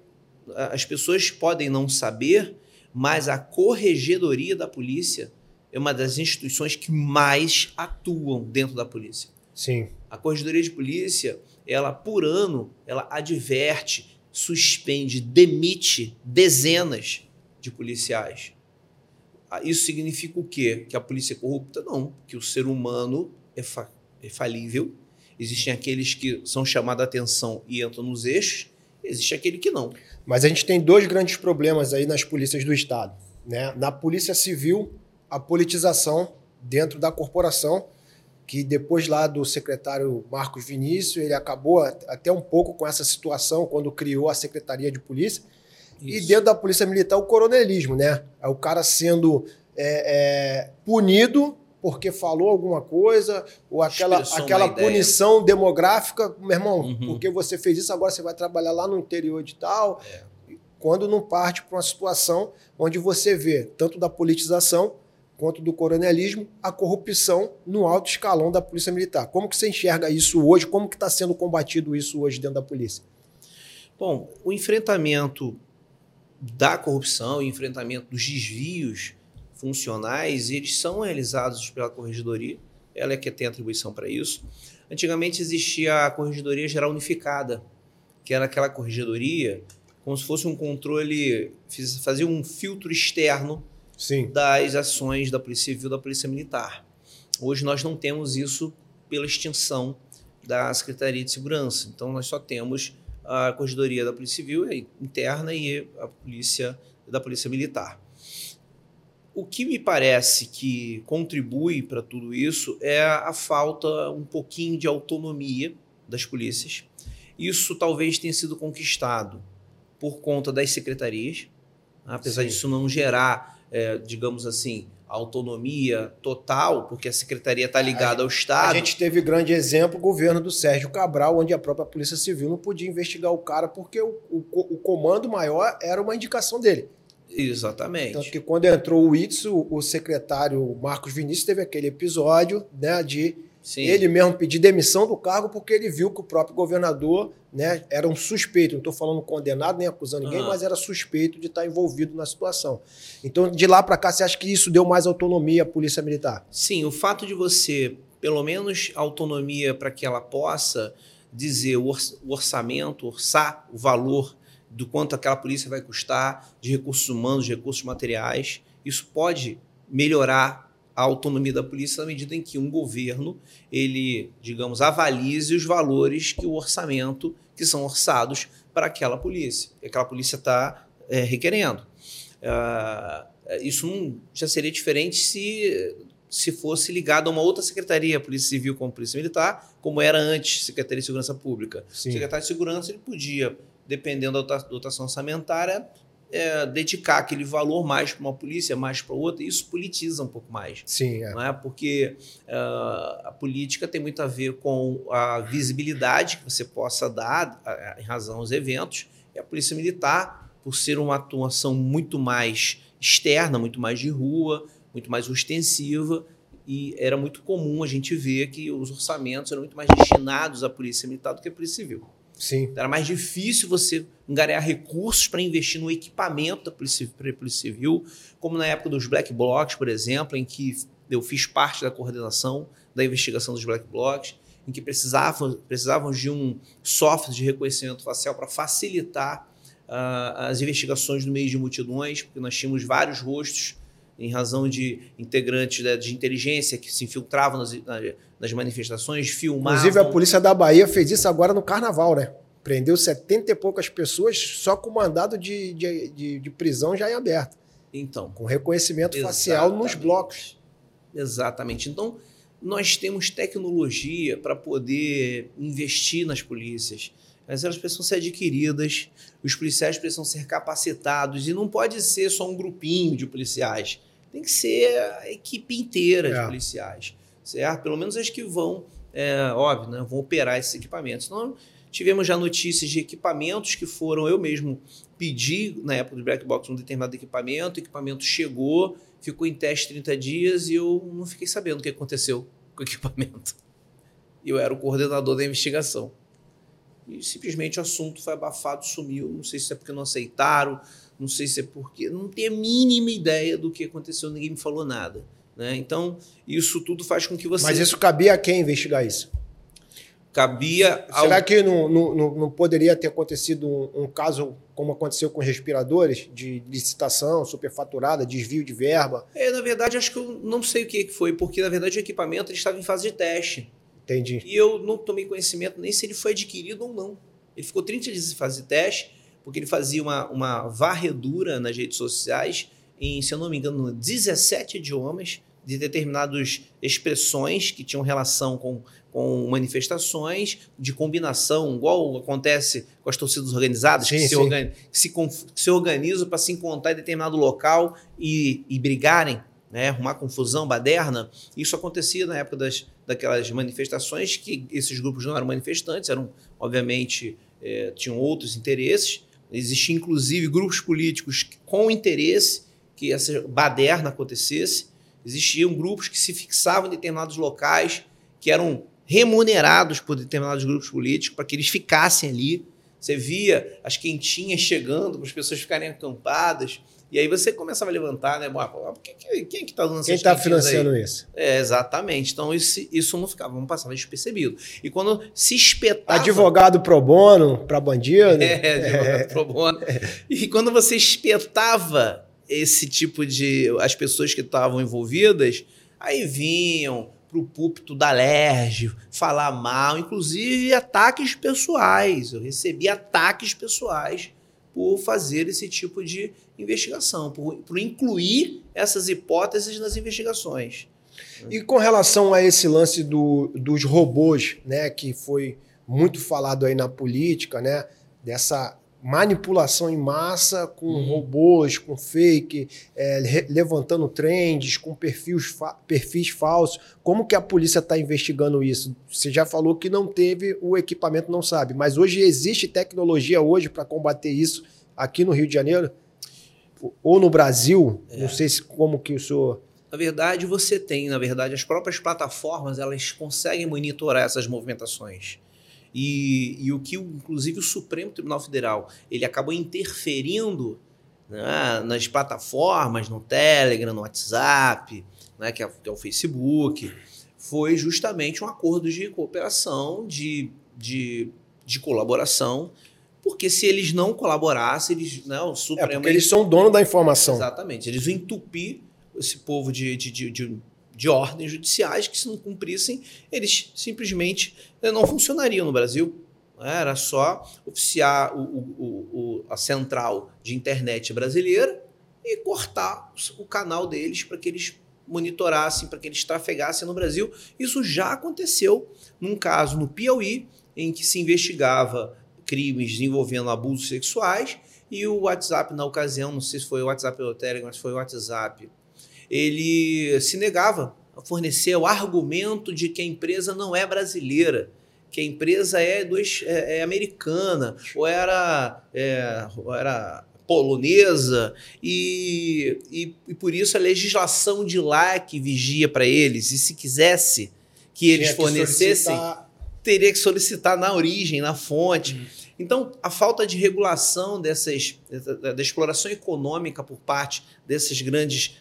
as pessoas podem não saber, mas a corregedoria da polícia é uma das instituições que mais atuam dentro da polícia. Sim. A corregedoria de polícia, ela por ano, ela adverte, suspende, demite dezenas de policiais. Ah, isso significa o quê? Que a polícia é corrupta? Não, que o ser humano é, fa é falível. Existem aqueles que são chamados a atenção e entram nos eixos, existe aquele que não. Mas a gente tem dois grandes problemas aí nas polícias do Estado. Né? Na Polícia Civil, a politização dentro da corporação, que depois lá do secretário Marcos Vinícius, ele acabou até um pouco com essa situação quando criou a Secretaria de Polícia, isso. E dentro da polícia militar, o coronelismo, né? É o cara sendo é, é, punido porque falou alguma coisa, ou aquela, aquela punição demográfica, meu irmão, uhum. porque você fez isso, agora você vai trabalhar lá no interior de tal. É. Quando não parte para uma situação onde você vê, tanto da politização quanto do coronelismo, a corrupção no alto escalão da Polícia Militar. Como que você enxerga isso hoje? Como que está sendo combatido isso hoje dentro da polícia? Bom, o enfrentamento da corrupção, o enfrentamento dos desvios funcionais, eles são realizados pela Corregedoria, ela é que tem atribuição para isso. Antigamente existia a Corregedoria Geral Unificada, que era aquela corregedoria como se fosse um controle, fazia um filtro externo Sim. das ações da Polícia Civil da Polícia Militar. Hoje nós não temos isso pela extinção da Secretaria de Segurança. Então nós só temos a Corregedoria da Polícia Civil interna e a Polícia da Polícia Militar. O que me parece que contribui para tudo isso é a falta um pouquinho de autonomia das polícias. Isso talvez tenha sido conquistado por conta das secretarias, apesar Sim. disso não gerar, é, digamos assim, autonomia total, porque a secretaria está ligada ao Estado. A gente teve grande exemplo, o governo do Sérgio Cabral, onde a própria Polícia Civil não podia investigar o cara porque o, o, o comando maior era uma indicação dele. Exatamente. Tanto que quando entrou o ITSO, o secretário Marcos Vinícius teve aquele episódio né, de Sim. ele mesmo pedir demissão do cargo porque ele viu que o próprio governador né, era um suspeito. Não estou falando condenado nem acusando ninguém, uhum. mas era suspeito de estar envolvido na situação. Então, de lá para cá, você acha que isso deu mais autonomia à Polícia Militar? Sim, o fato de você, pelo menos, autonomia para que ela possa dizer o orçamento, orçar o valor do quanto aquela polícia vai custar, de recursos humanos, de recursos materiais. Isso pode melhorar a autonomia da polícia na medida em que um governo ele, digamos, avalize os valores que o orçamento que são orçados para aquela polícia, que aquela polícia está é, requerendo. Uh, isso não, já seria diferente se se fosse ligado a uma outra secretaria, Polícia Civil como Polícia Militar, como era antes, Secretaria de Segurança Pública. Sim. O secretário de Segurança ele podia dependendo da dotação orçamentária, é, dedicar aquele valor mais para uma polícia, mais para outra, e isso politiza um pouco mais. Sim, é. Não é? Porque uh, a política tem muito a ver com a visibilidade que você possa dar em razão aos eventos, e a polícia militar, por ser uma atuação muito mais externa, muito mais de rua, muito mais ostensiva, e era muito comum a gente ver que os orçamentos eram muito mais destinados à polícia militar do que à polícia civil. Sim. Era mais difícil você engarear recursos para investir no equipamento da Polícia, Polícia Civil, como na época dos Black Blocs, por exemplo, em que eu fiz parte da coordenação da investigação dos Black Blocs, em que precisavam, precisavam de um software de reconhecimento facial para facilitar uh, as investigações no meio de multidões, porque nós tínhamos vários rostos em razão de integrantes de, inteligência que se infiltravam nas, nas manifestações, filmavam. Inclusive, a polícia da Bahia fez isso agora no carnaval, né? Prendeu setenta e poucas pessoas só com mandado de, de, de, de prisão já em aberto. Então. Com reconhecimento facial nos blocos. Exatamente. Então, nós temos tecnologia para poder investir nas polícias. Mas elas precisam ser adquiridas, os policiais precisam ser capacitados, e não pode ser só um grupinho de policiais tem que ser a equipe inteira é. de policiais, certo? Pelo menos as que vão, é, óbvio, né, vão operar esses equipamentos. Então, tivemos já notícias de equipamentos que foram, eu mesmo pedi na época do Black Box um determinado equipamento, o equipamento chegou, ficou em teste 30 dias e eu não fiquei sabendo o que aconteceu com o equipamento. Eu era o coordenador da investigação. E simplesmente o assunto foi abafado, sumiu. Não sei se é porque não aceitaram, não sei se é porque. Não tenho a mínima ideia do que aconteceu, ninguém me falou nada. Né? Então, isso tudo faz com que você. Mas isso cabia a quem investigar isso? Cabia. Ao... Será que não, não, não poderia ter acontecido um, um, caso como aconteceu com os respiradores, de licitação, superfaturada, desvio de verba? É, na verdade, acho que eu não sei o que foi, porque na verdade o equipamento estava em fase de teste. Entendi. E eu não tomei conhecimento nem se ele foi adquirido ou não. Ele ficou 30 dias em fase de teste porque ele fazia uma, uma varredura nas redes sociais em, se eu não me engano, 17 idiomas de determinadas expressões que tinham relação com, com manifestações de combinação, igual acontece com as torcidas organizadas, sim, que, se organi que, se, que, se organizam para se encontrar em determinado local e, e brigarem né, arrumar confusão, baderna. Isso acontecia na época das, daquelas manifestações que esses grupos não eram manifestantes, eram, obviamente, é, tinham outros interesses. Existiam, inclusive, grupos políticos com interesse que essa baderna acontecesse. Existiam grupos que se fixavam em determinados locais, que eram remunerados por determinados grupos políticos para que eles ficassem ali. Você via as quentinhas chegando para as pessoas ficarem acampadas. E aí você começava a levantar, né? Quem, quem, quem é que está dando Quem está financiando aí? isso? É, exatamente. Então isso, isso não ficava, não passava despercebido. E quando se espetava. Advogado pro bono para bandido. É, advogado é. pro bono. E quando você espetava esse tipo de. as pessoas que estavam envolvidas, aí vinham para o púlpito da LERJ, falar mal, inclusive ataques pessoais. Eu recebi ataques pessoais por fazer esse tipo de investigação, por, por incluir essas hipóteses nas investigações. E com relação a esse lance do, dos robôs, né, que foi muito falado aí na política, né, dessa manipulação em massa com uhum. robôs, com fake, é, levantando trends, com perfis, fa perfis falsos. Como que a polícia está investigando isso? Você já falou que não teve o equipamento, não sabe, mas hoje existe tecnologia hoje para combater isso aqui no Rio de Janeiro ou no Brasil? É. Não sei se como que o senhor na verdade, você tem, na verdade, as próprias plataformas, elas conseguem monitorar essas movimentações. E, e o que, inclusive, o Supremo Tribunal Federal ele acabou interferindo né, nas plataformas, no Telegram, no WhatsApp, né, que, é, que é o Facebook, foi justamente um acordo de cooperação, de, de, de colaboração, porque se eles não colaborassem, eles, né, o Supremo... É porque eles são dono da informação. Exatamente. Eles vão entupir esse povo de, de, de, de de ordens judiciais que, se não cumprissem, eles simplesmente eh, não funcionariam no Brasil. Era só oficiar o, o, o, a central de internet brasileira e cortar o canal deles para que eles monitorassem, para que eles trafegassem no Brasil. Isso já aconteceu num caso no Piauí, em que se investigava crimes envolvendo abusos sexuais e o WhatsApp, na ocasião, não sei se foi o WhatsApp ou o Telegram, mas foi o WhatsApp, ele se negava a fornecer o argumento de que a empresa não é brasileira, que a empresa é, dos, é, é americana, ou era, é, ou era polonesa, e, e, e, por isso a legislação de lá que vigia para eles, e se quisesse que eles fornecessem, teria que solicitar na origem, na fonte. Uhum. Então, a falta de regulação dessas, da, da exploração econômica por parte dessas grandes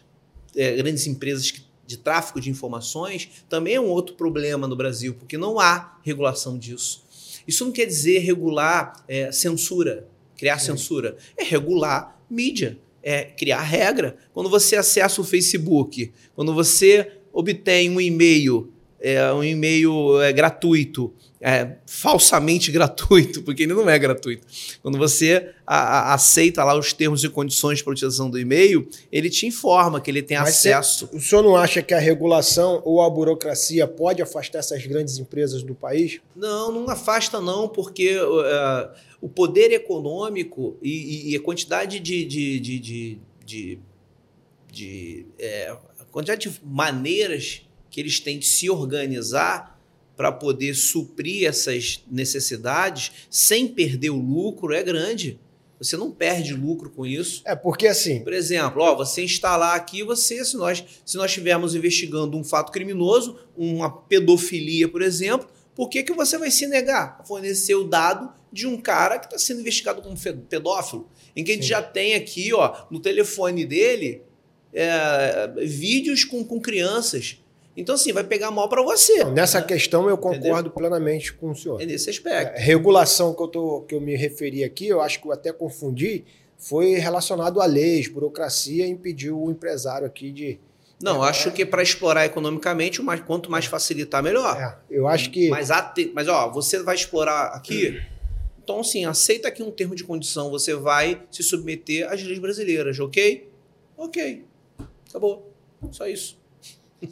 é, grandes empresas que, de tráfico de informações também é um outro problema no Brasil, porque não há regulação disso. Isso não quer dizer regular é, censura, criar censura. É regular mídia, é criar regra. Quando você acessa o Facebook, quando você obtém um e-mail, é, um e-mail é, gratuito é, falsamente (laughs) gratuito, porque ele não é gratuito. Quando você a, a, aceita lá os termos e condições para utilização do e-mail, ele te informa que ele tem Mas acesso. o senhor não acha que a regulação ou a burocracia pode afastar essas grandes empresas do país? Não, não afasta não, porque uh, o poder econômico e, e, a quantidade de, de, de, de, de, é, quantidade de maneiras que eles têm de se organizar para poder suprir essas necessidades sem perder o lucro é grande. Você não perde lucro com isso. É porque assim. Por exemplo, ó, você instalar aqui, você, se nós, se nós estivermos investigando um fato criminoso, uma pedofilia, por exemplo, por que, que você vai se negar a fornecer o dado de um cara que está sendo investigado como pedófilo? Em que a gente já tem aqui, ó, no telefone dele, é, vídeos com, com crianças então, assim, vai pegar mal para você. nessa né? questão eu concordo Entendeu? plenamente com o senhor. É nesse aspecto. É, regulação que eu, tô, que eu me referi aqui, eu acho que eu até confundi, foi relacionado a leis, burocracia, impediu o empresário aqui de. Não, é, acho que para explorar economicamente, mais, quanto mais facilitar, melhor. É, eu acho que. Mas, mas, ó, você vai explorar aqui. Então, assim, aceita aqui um termo de condição. Você vai se submeter às leis brasileiras, ok? Ok. Acabou. Só isso.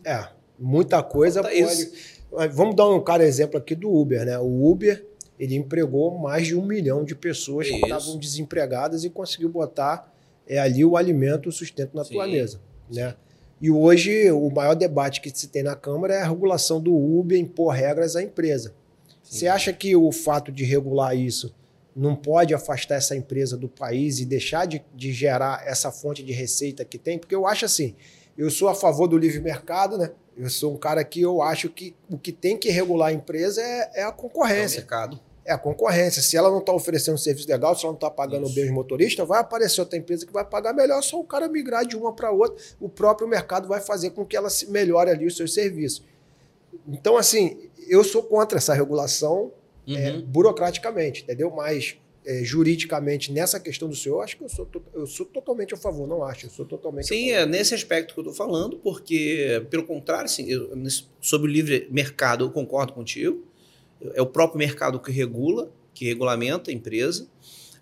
É. Muita coisa Conta pode. Isso. Vamos dar um cara exemplo aqui do Uber, né? O Uber ele empregou mais de um milhão de pessoas isso. que estavam desempregadas e conseguiu botar é, ali o alimento, o sustento na tua mesa, né? E hoje o maior debate que se tem na Câmara é a regulação do Uber impor regras à empresa. Sim. Você acha que o fato de regular isso não pode afastar essa empresa do país e deixar de, de gerar essa fonte de receita que tem? Porque eu acho assim, eu sou a favor do livre mercado, né? Eu sou um cara que eu acho que o que tem que regular a empresa é, é a concorrência. É o mercado. É a concorrência. Se ela não está oferecendo um serviço legal, se ela não está pagando Isso. bem os motoristas, vai aparecer outra empresa que vai pagar melhor, só o cara migrar de uma para outra. O próprio mercado vai fazer com que ela melhore ali os seus serviços. Então, assim, eu sou contra essa regulação é, uhum. é, burocraticamente, entendeu? Mas é, juridicamente nessa questão do senhor, acho que eu sou, eu sou totalmente a favor, não acho, eu sou totalmente Sim, é nesse aspecto que eu estou falando, porque, pelo contrário, sim, eu, sobre o livre mercado, eu concordo contigo. É o próprio mercado que regula, que regulamenta a empresa.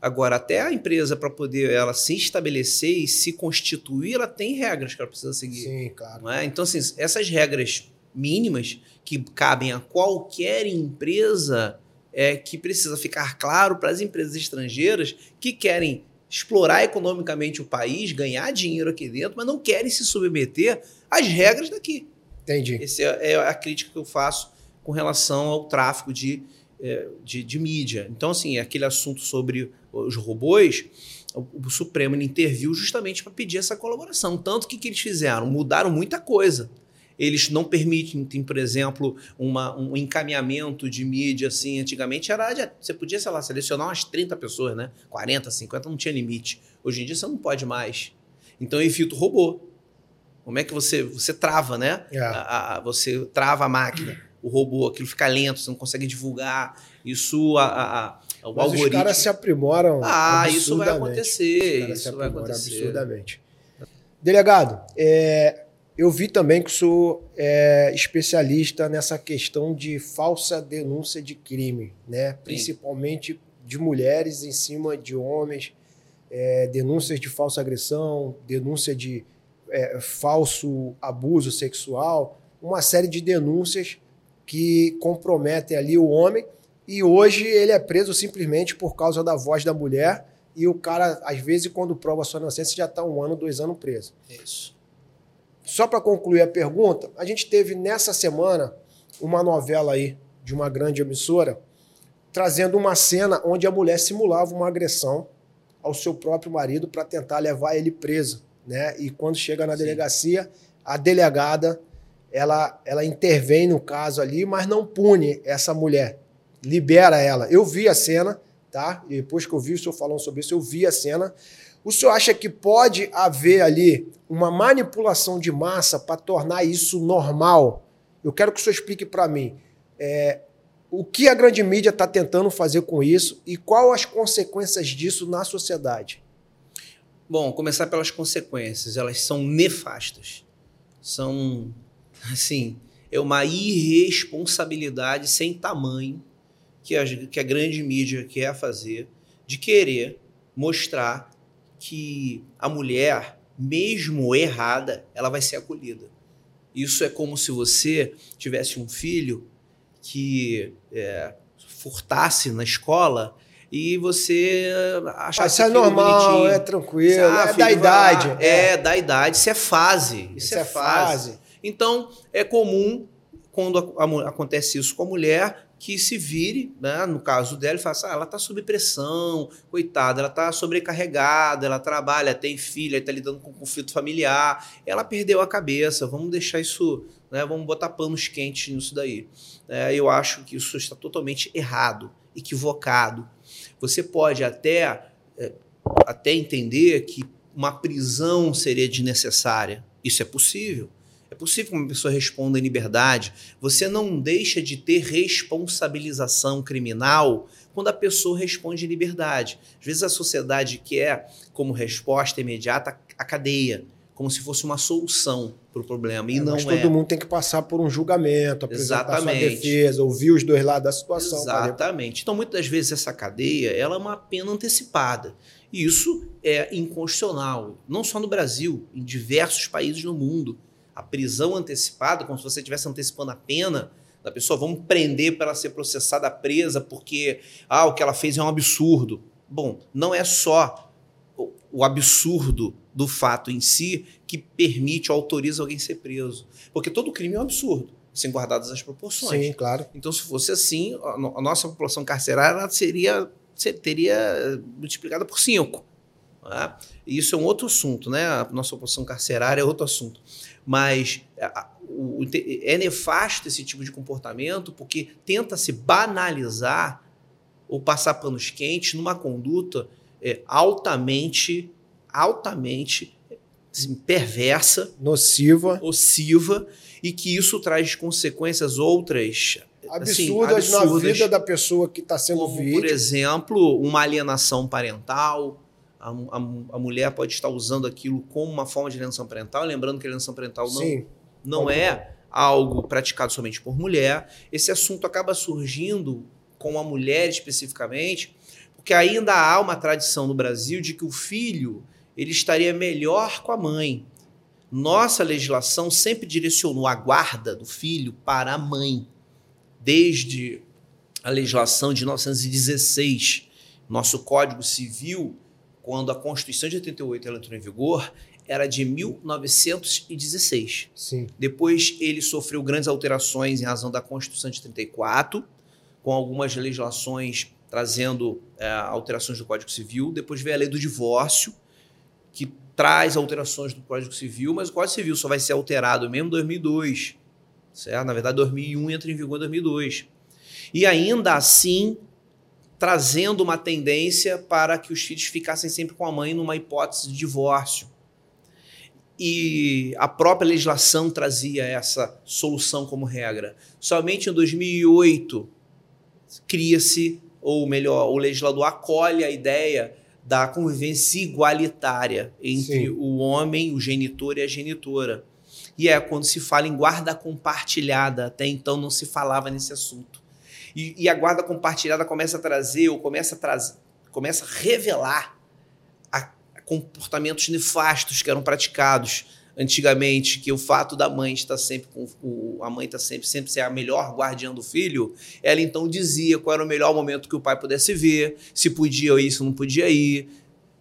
Agora, até a empresa, para poder ela se estabelecer e se constituir, ela tem regras que ela precisa seguir. Sim, claro. É? Então, assim, essas regras mínimas que cabem a qualquer empresa é, que precisa ficar claro para as empresas estrangeiras que querem explorar economicamente o país, ganhar dinheiro aqui dentro, mas não querem se submeter às regras daqui. Entendi. Essa é, é a crítica que eu faço com relação ao tráfico de, é, de, de mídia. Então, assim, aquele assunto sobre os robôs, o, Supremo interviu justamente para pedir essa colaboração. Tanto que que eles fizeram? Mudaram muita coisa. Eles não permitem, por exemplo, uma, um encaminhamento de mídia assim. Antigamente era. Você podia, sei lá, selecionar umas 30 pessoas, né? 40, 50, não tinha limite. Hoje em dia você não pode mais. Então evita o robô. Como é que você, você trava, né? É. A, a, você trava a máquina, o robô, aquilo fica lento, você não consegue divulgar. Isso, a, a, o Mas algoritmo. Os caras se aprimoram. Ah, isso vai acontecer. Isso vai acontecer. Absurdamente. Delegado, é, eu vi também que o senhor é especialista nessa questão de falsa denúncia de crime, né? principalmente de mulheres em cima de homens, é, denúncias de falsa agressão, denúncia de é, falso abuso sexual, uma série de denúncias que comprometem ali o homem e hoje ele é preso simplesmente por causa da voz da mulher e o cara, às vezes, quando prova sua inocência, já está um ano, dois anos preso. Isso. Só para concluir a pergunta, a gente teve nessa semana uma novela aí de uma grande emissora trazendo uma cena onde a mulher simulava uma agressão ao seu próprio marido para tentar levar ele preso, né? E quando chega na Sim. delegacia, a delegada ela, ela intervém no caso ali, mas não pune essa mulher, libera ela. Eu vi a cena, tá? E depois que eu vi o senhor falando sobre isso, eu vi a cena. O senhor acha que pode haver ali uma manipulação de massa para tornar isso normal? Eu quero que o senhor explique para mim é, o que a grande mídia está tentando fazer com isso e quais as consequências disso na sociedade. Bom, começar pelas consequências. Elas são nefastas. São, assim, é uma irresponsabilidade sem tamanho que a, que a grande mídia quer fazer de querer mostrar que a mulher, mesmo errada, ela vai ser acolhida. Isso é como se você tivesse um filho que é, furtasse na escola e você achasse Isso é normal, bonitinho. é tranquilo, ah, é da idade. Lá, é. é. da idade, isso é fase. Isso, isso é, é fase. fase. Então, é comum quando acontece isso com a mulher, que se vire, né? no caso dela, e fala assim, ah, ela está sob pressão, coitada, ela está sobrecarregada, ela trabalha, tem filha, está lidando com conflito familiar, ela perdeu a cabeça, vamos deixar isso, né? vamos botar panos quentes nisso daí. É, eu acho que isso está totalmente errado, equivocado. Você pode até, é, até entender que uma prisão seria desnecessária, isso é possível, é possível que uma pessoa responda em liberdade. Você não deixa de ter responsabilização criminal quando a pessoa responde em liberdade. Às vezes a sociedade quer, como resposta imediata, a cadeia, como se fosse uma solução para o problema. E é, não mas todo é. mundo tem que passar por um julgamento, apresentar Exatamente. sua defesa, ouvir os dois lados da situação. Exatamente. Então, muitas vezes, essa cadeia ela é uma pena antecipada. E isso é inconstitucional, não só no Brasil, em diversos países no mundo a prisão antecipada, como se você estivesse antecipando a pena da pessoa, vamos prender para ela ser processada presa porque ah, o que ela fez é um absurdo. Bom, não é só o, absurdo do fato em si que permite ou autoriza alguém ser preso. Porque todo crime é um absurdo, sem guardadas as proporções. Sim, claro. Então, se fosse assim, a, no- a nossa população carcerária seria, se- teria multiplicada por cinco. E Isso é um outro assunto, né? A nossa população carcerária é outro assunto. Mas é nefasto esse tipo de comportamento porque tenta se banalizar ou passar panos quentes numa conduta é, altamente, altamente assim, perversa, Nociva, nociva e que isso traz consequências outras assim, absurdas, na absurdas, vida da pessoa que está sendo como, por vítima. exemplo, uma alienação parental. A, a- a mulher pode estar usando aquilo como uma forma de alienação parental, lembrando que a alienação parental não, Sim, não é algo praticado somente por mulher. Esse assunto acaba surgindo com a mulher especificamente, porque ainda há uma tradição no Brasil de que o filho ele estaria melhor com a mãe. Nossa legislação sempre direcionou a guarda do filho para a mãe, desde a legislação de 1916. Nosso Código Civil, quando a Constituição de 88 ela entrou em vigor, era de 1916. sim. Depois ele sofreu grandes alterações em razão da Constituição de 34, com algumas legislações trazendo é, alterações do Código Civil. Depois veio a lei do divórcio, que traz alterações do Código Civil, mas o Código Civil só vai ser alterado mesmo em 2002. Certo? Na verdade, 2001 entra em vigor em 2002. E ainda assim, trazendo uma tendência para que os filhos ficassem sempre com a mãe numa hipótese de divórcio e a própria legislação trazia essa solução como regra. Somente em 2008 cria-se, ou melhor, o legislador acolhe a ideia da convivência igualitária entre Sim. o homem, o genitor e a genitora. E é quando se fala em guarda compartilhada, até então não se falava nesse assunto. E, e a guarda compartilhada começa a trazer, ou começa a trazer, começa a revelar a- comportamentos nefastos que eram praticados antigamente, que o fato da mãe estar sempre com o, a mãe estar sempre sempre ser a melhor guardiã do filho, ela então dizia qual era o melhor momento que o pai pudesse ver, se podia ir, se não podia ir.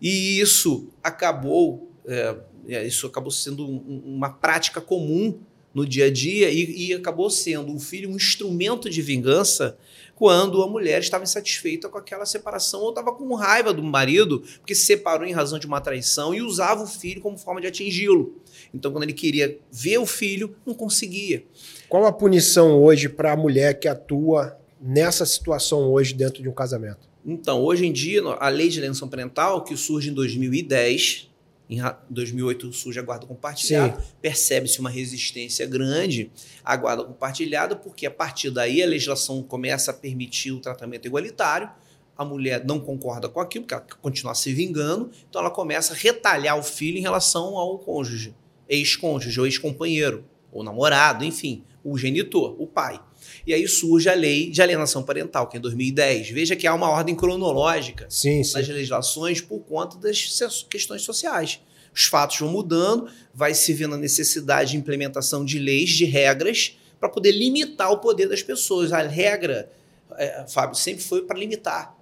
E isso acabou, é, é, isso acabou sendo um- um- uma prática comum no dia a dia e, e acabou sendo o filho um instrumento de vingança quando a mulher estava insatisfeita com aquela separação ou estava com raiva do marido porque se separou em razão de uma traição e usava o filho como forma de atingi-lo. Então, quando ele queria ver o filho, não conseguia. Qual a punição hoje para a mulher que atua nessa situação hoje dentro de um casamento? Então, hoje em dia, a lei de alienação parental, que surge em 2010, em ra- 2008 surge a guarda compartilhada, percebe-se uma resistência grande à guarda compartilhada, porque a partir daí a legislação começa a permitir o tratamento igualitário, a mulher não concorda com aquilo, porque ela quer continuar se vingando, então ela começa a retalhar o filho em relação ao cônjuge, ex-cônjuge ou ex-companheiro, ou namorado, enfim, o genitor, o pai. E aí surge a lei de alienação parental, que é em 2010. Veja que há uma ordem cronológica Sim, sim. das legislações por conta das questões sociais. Os fatos vão mudando, vai se vendo a necessidade de implementação de leis, de regras, para poder limitar o poder das pessoas. A regra, é, Fábio, sempre foi para limitar.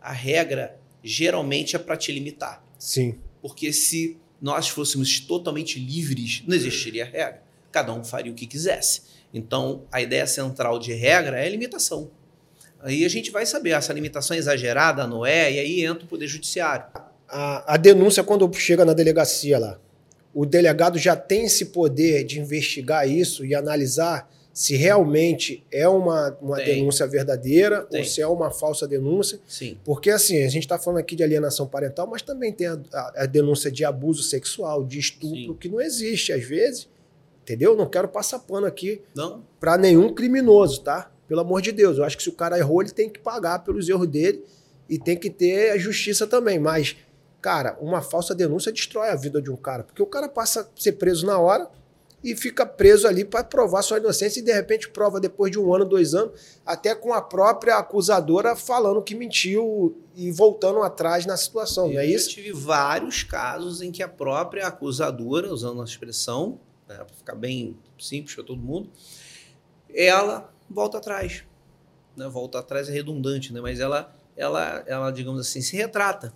A regra geralmente é para te limitar. Sim. Porque se nós fôssemos totalmente livres, não existiria regra. Cada um faria o que quisesse. Então, a ideia central de regra é a limitação. Aí a gente vai saber, essa limitação é exagerada, não é? E aí entra o Poder Judiciário. A, a denúncia, quando chega na delegacia lá, o delegado já tem esse poder de investigar isso e analisar se realmente é uma, uma Tem. denúncia verdadeira Tem. ou se é uma falsa denúncia. Sim. Porque, assim, a gente está falando aqui de alienação parental, mas também tem a, a- a denúncia de abuso sexual, de estupro, Sim. que não existe às vezes. Entendeu? Não quero passar pano aqui Não? para nenhum criminoso, tá? Pelo amor de Deus. Eu acho que se o cara errou, ele tem que pagar pelos erros dele e tem que ter a justiça também. Mas, cara, uma falsa denúncia destrói a vida de um cara. Porque o cara passa a ser preso na hora e fica preso ali para provar sua inocência e de repente prova depois de um ano, dois anos, até com a própria acusadora falando que mentiu e voltando atrás na situação, não é Eu isso? tive vários casos em que a própria acusadora, usando a expressão, né, para ficar bem simples para todo mundo, ela volta atrás. Né? Volta atrás é redundante, né? mas ela, ela, ela, digamos assim, se retrata.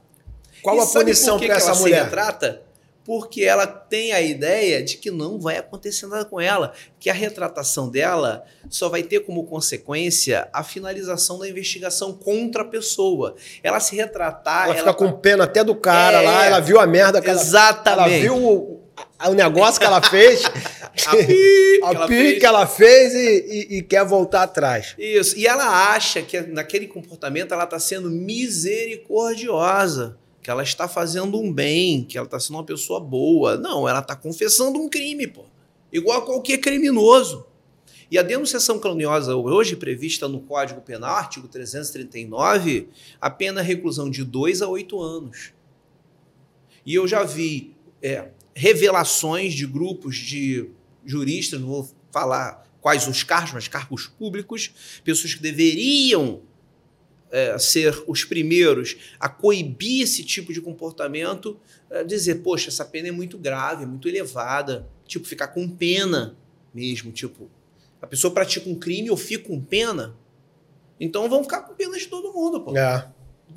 Qual E a punição para essa ela mulher? se retrata? Porque ela tem a ideia de que não vai acontecer nada com ela, que a retratação dela só vai ter como consequência a finalização da investigação contra a pessoa. Ela se retratar, Ela ela fica com pena até do cara É. lá, ela viu a merda que ela, ela exatamente. viu o, negócio que ela fez, (laughs) a pi a ela pique fez. que ela fez e, e- e quer voltar atrás. Isso. E ela acha que naquele comportamento ela está sendo misericordiosa, que ela está fazendo um bem, que ela está sendo uma pessoa boa. Não, ela está confessando um crime, pô. Igual a qualquer criminoso. E a denunciação caluniosa hoje prevista no Código Penal, artigo 339, a pena é reclusão de 2 a 8 anos. E eu já vi é, revelações de grupos de juristas, não vou falar quais os cargos, mas cargos públicos, pessoas que deveriam é, ser os primeiros a coibir esse tipo de comportamento, é, dizer, poxa, essa pena é muito grave, é muito elevada, tipo, ficar com pena mesmo, tipo, a pessoa pratica um crime, eu fico com pena, então vão ficar com pena de todo mundo, pô. É.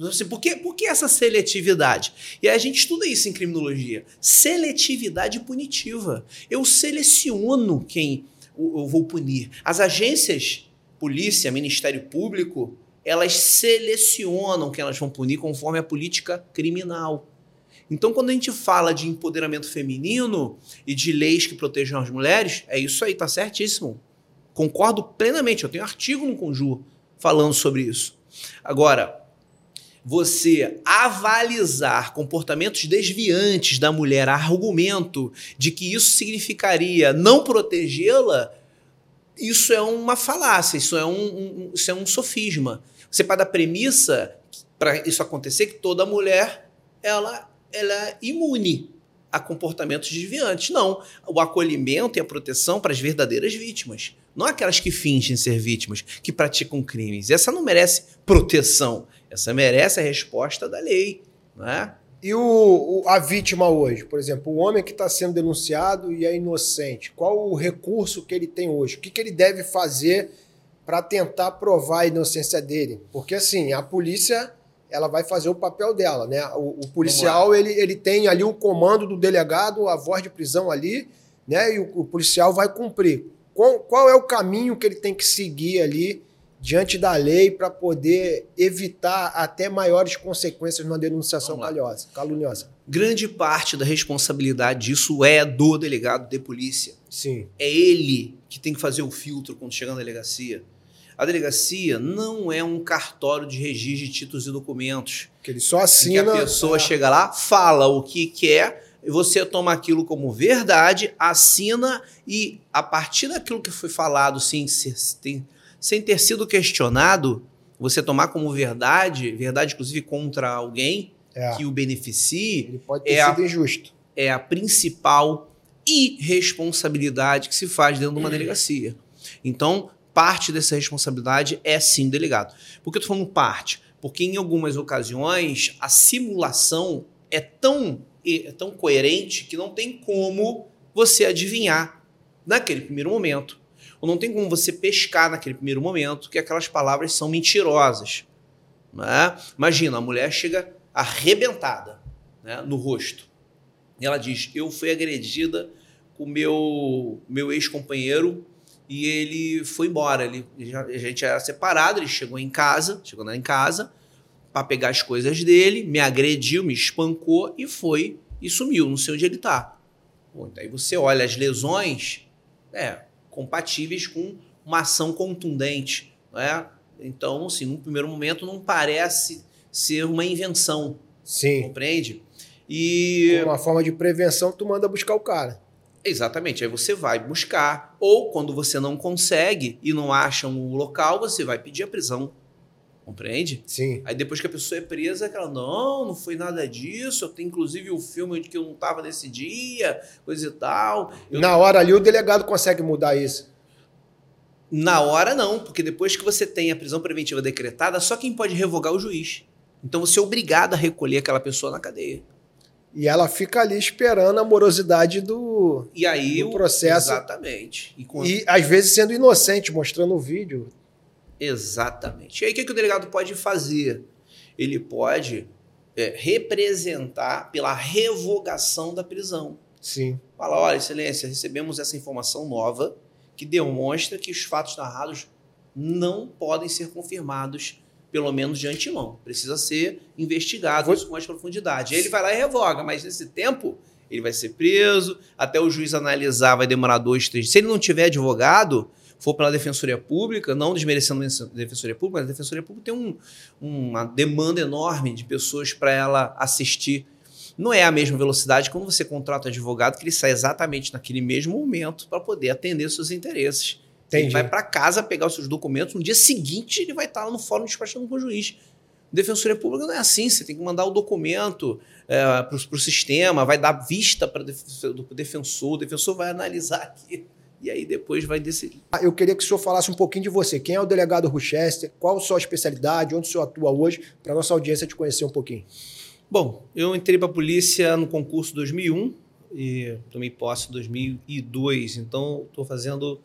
Assim, por, que, por que essa seletividade? E a gente estuda isso em criminologia. Seletividade punitiva. Eu seleciono quem eu vou punir. As agências, polícia, Ministério Público, elas selecionam quem elas vão punir conforme a política criminal. Então, quando a gente fala de empoderamento feminino e de leis que protejam as mulheres, é isso aí, tá certíssimo. Concordo plenamente. Eu tenho artigo no Conjur falando sobre isso. Agora, você avalizar comportamentos desviantes da mulher, argumento de que isso significaria não protegê-la, isso é uma falácia, isso é um, um- isso é um sofisma. Você parte da premissa para isso acontecer que toda mulher ela, ela é imune a comportamentos desviantes. Não, o acolhimento e a proteção para as verdadeiras vítimas, não aquelas que fingem ser vítimas, que praticam crimes. Essa não merece proteção, essa merece a resposta da lei, não é? E o, o- a vítima hoje, por exemplo, o homem que está sendo denunciado e é inocente, qual o recurso que ele tem hoje? O que, que ele deve fazer para tentar provar a inocência dele? Porque assim, a polícia ela vai fazer o papel dela, né? O, o policial ele, ele tem ali o comando do delegado, a voz de prisão ali, né? E o, o policial vai cumprir. Qual, qual é o caminho que ele tem que seguir ali diante da lei para poder evitar até maiores consequências numa denunciação caluniosa? Grande parte da responsabilidade disso é do delegado de polícia. Sim. É ele que tem que fazer o filtro quando chega na delegacia. A delegacia não é um cartório de registro de títulos e documentos. Que ele só em que assina. a pessoa é, chega lá, fala o que quer, e você toma aquilo como verdade, assina e a partir daquilo que foi falado ser- tem- sem ter sido questionado, você tomar como verdade, verdade inclusive contra alguém é, que o beneficie, Ele pode ter é a- sido injusto. é a principal irresponsabilidade que se faz dentro de uma delegacia. Então, parte dessa responsabilidade é sim do delegado. Por que eu estou falando parte? Porque em algumas ocasiões a simulação é tão, é tão coerente que não tem como você adivinhar naquele primeiro momento. Ou não tem como você pescar naquele primeiro momento que aquelas palavras são mentirosas. né? Imagina, a mulher chega arrebentada né, no rosto. E ela diz: Eu fui agredida com o meu, meu ex-companheiro e ele foi embora. Ele, a gente era separado, ele chegou em casa, chegou lá em casa para pegar as coisas dele, me agrediu, me espancou e foi e sumiu. Não sei onde ele está. Aí você olha as lesões é, compatíveis com uma ação contundente. Né? Então, assim, num primeiro momento não parece ser uma invenção, Sim. compreende? E Como uma forma de prevenção, tu manda buscar o cara. Exatamente, aí você vai buscar, ou quando você não consegue e não acha um local, você vai pedir a prisão. Compreende? Sim. Aí depois que a pessoa é presa, aquela, não, não foi nada disso, eu tenho inclusive o filme de que eu não estava nesse dia, coisa e tal. Eu- Na hora ali, o delegado consegue mudar isso. Na hora não, porque depois que você tem a prisão preventiva decretada, só quem pode revogar é o juiz. Então você é obrigado a recolher aquela pessoa na cadeia. E ela fica ali esperando a morosidade do. E aí Do o processo. Exatamente. E quando- E às vezes sendo inocente, mostrando o vídeo. Exatamente. E aí o que, que o delegado pode fazer? Ele pode é, representar pela revogação da prisão. Sim. Fala, olha, excelência, recebemos essa informação nova que demonstra que os fatos narrados não podem ser confirmados, pelo menos de antemão. Precisa ser investigado Vou... com mais profundidade. Aí ele vai lá e revoga, mas nesse tempo ele vai ser preso, até o juiz analisar vai demorar dois, três. Se ele não tiver advogado, for pela Defensoria Pública, não desmerecendo a Defensoria Pública, mas a Defensoria Pública tem um, uma demanda enorme de pessoas para ela assistir. Não é a mesma velocidade quando você contrata um advogado que ele sai exatamente naquele mesmo momento para poder atender seus interesses. Entendi. Ele vai para casa pegar os seus documentos, no dia seguinte ele vai estar lá no fórum despachando com o juiz. Defensoria Pública não é assim, você tem que mandar o documento é, para o sistema, vai dar vista para o defensor, o defensor vai analisar aqui e aí depois vai decidir. Ah, eu queria que o senhor falasse um pouquinho de você. Quem é o delegado Rochester? Qual a sua especialidade? Onde o senhor atua hoje? Para a nossa audiência te conhecer um pouquinho. Bom, eu entrei para a polícia no concurso 2001 e tomei posse em 2002. Então, estou fazendo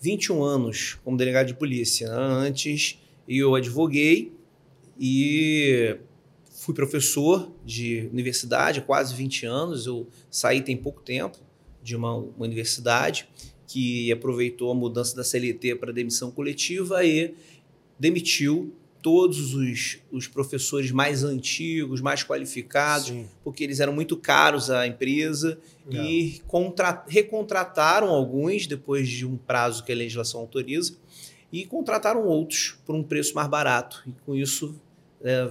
21 anos como delegado de polícia. Antes, eu advoguei e fui professor de universidade, quase 20 anos. Eu saí tem pouco tempo de uma, uma universidade que aproveitou a mudança da CLT para demissão coletiva e demitiu todos os, os professores mais antigos, mais qualificados, Sim. porque eles eram muito caros à empresa é. e contra, recontrataram alguns depois de um prazo que a legislação autoriza e contrataram outros por um preço mais barato. E com isso é,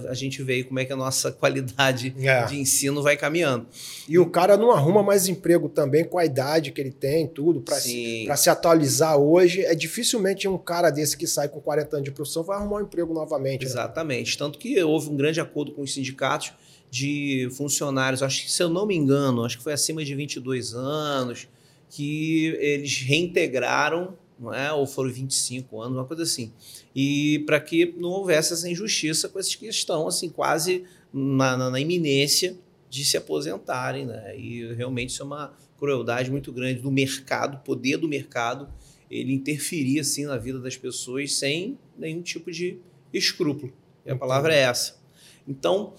a gente vê como é que a nossa (laughs) qualidade é. de ensino vai caminhando. E o cara não arruma mais emprego também com a idade que ele tem, tudo, para se, se atualizar hoje. É dificilmente um cara desse que sai com 40 anos de profissão vai arrumar um emprego novamente. Né? Exatamente. Né? Tanto que houve um grande acordo com os sindicatos de funcionários, acho que se eu não me engano, acho que foi acima de 22 anos, que eles reintegraram não é? ou foram 25 anos, uma coisa assim. E para que não houvesse essa injustiça com esses que estão assim, quase na, na, na, iminência de se aposentarem. Né? E realmente isso é uma crueldade muito grande do mercado, poder do mercado, ele interferir assim, na vida das pessoas sem nenhum tipo de escrúpulo. E a palavra é essa. Então,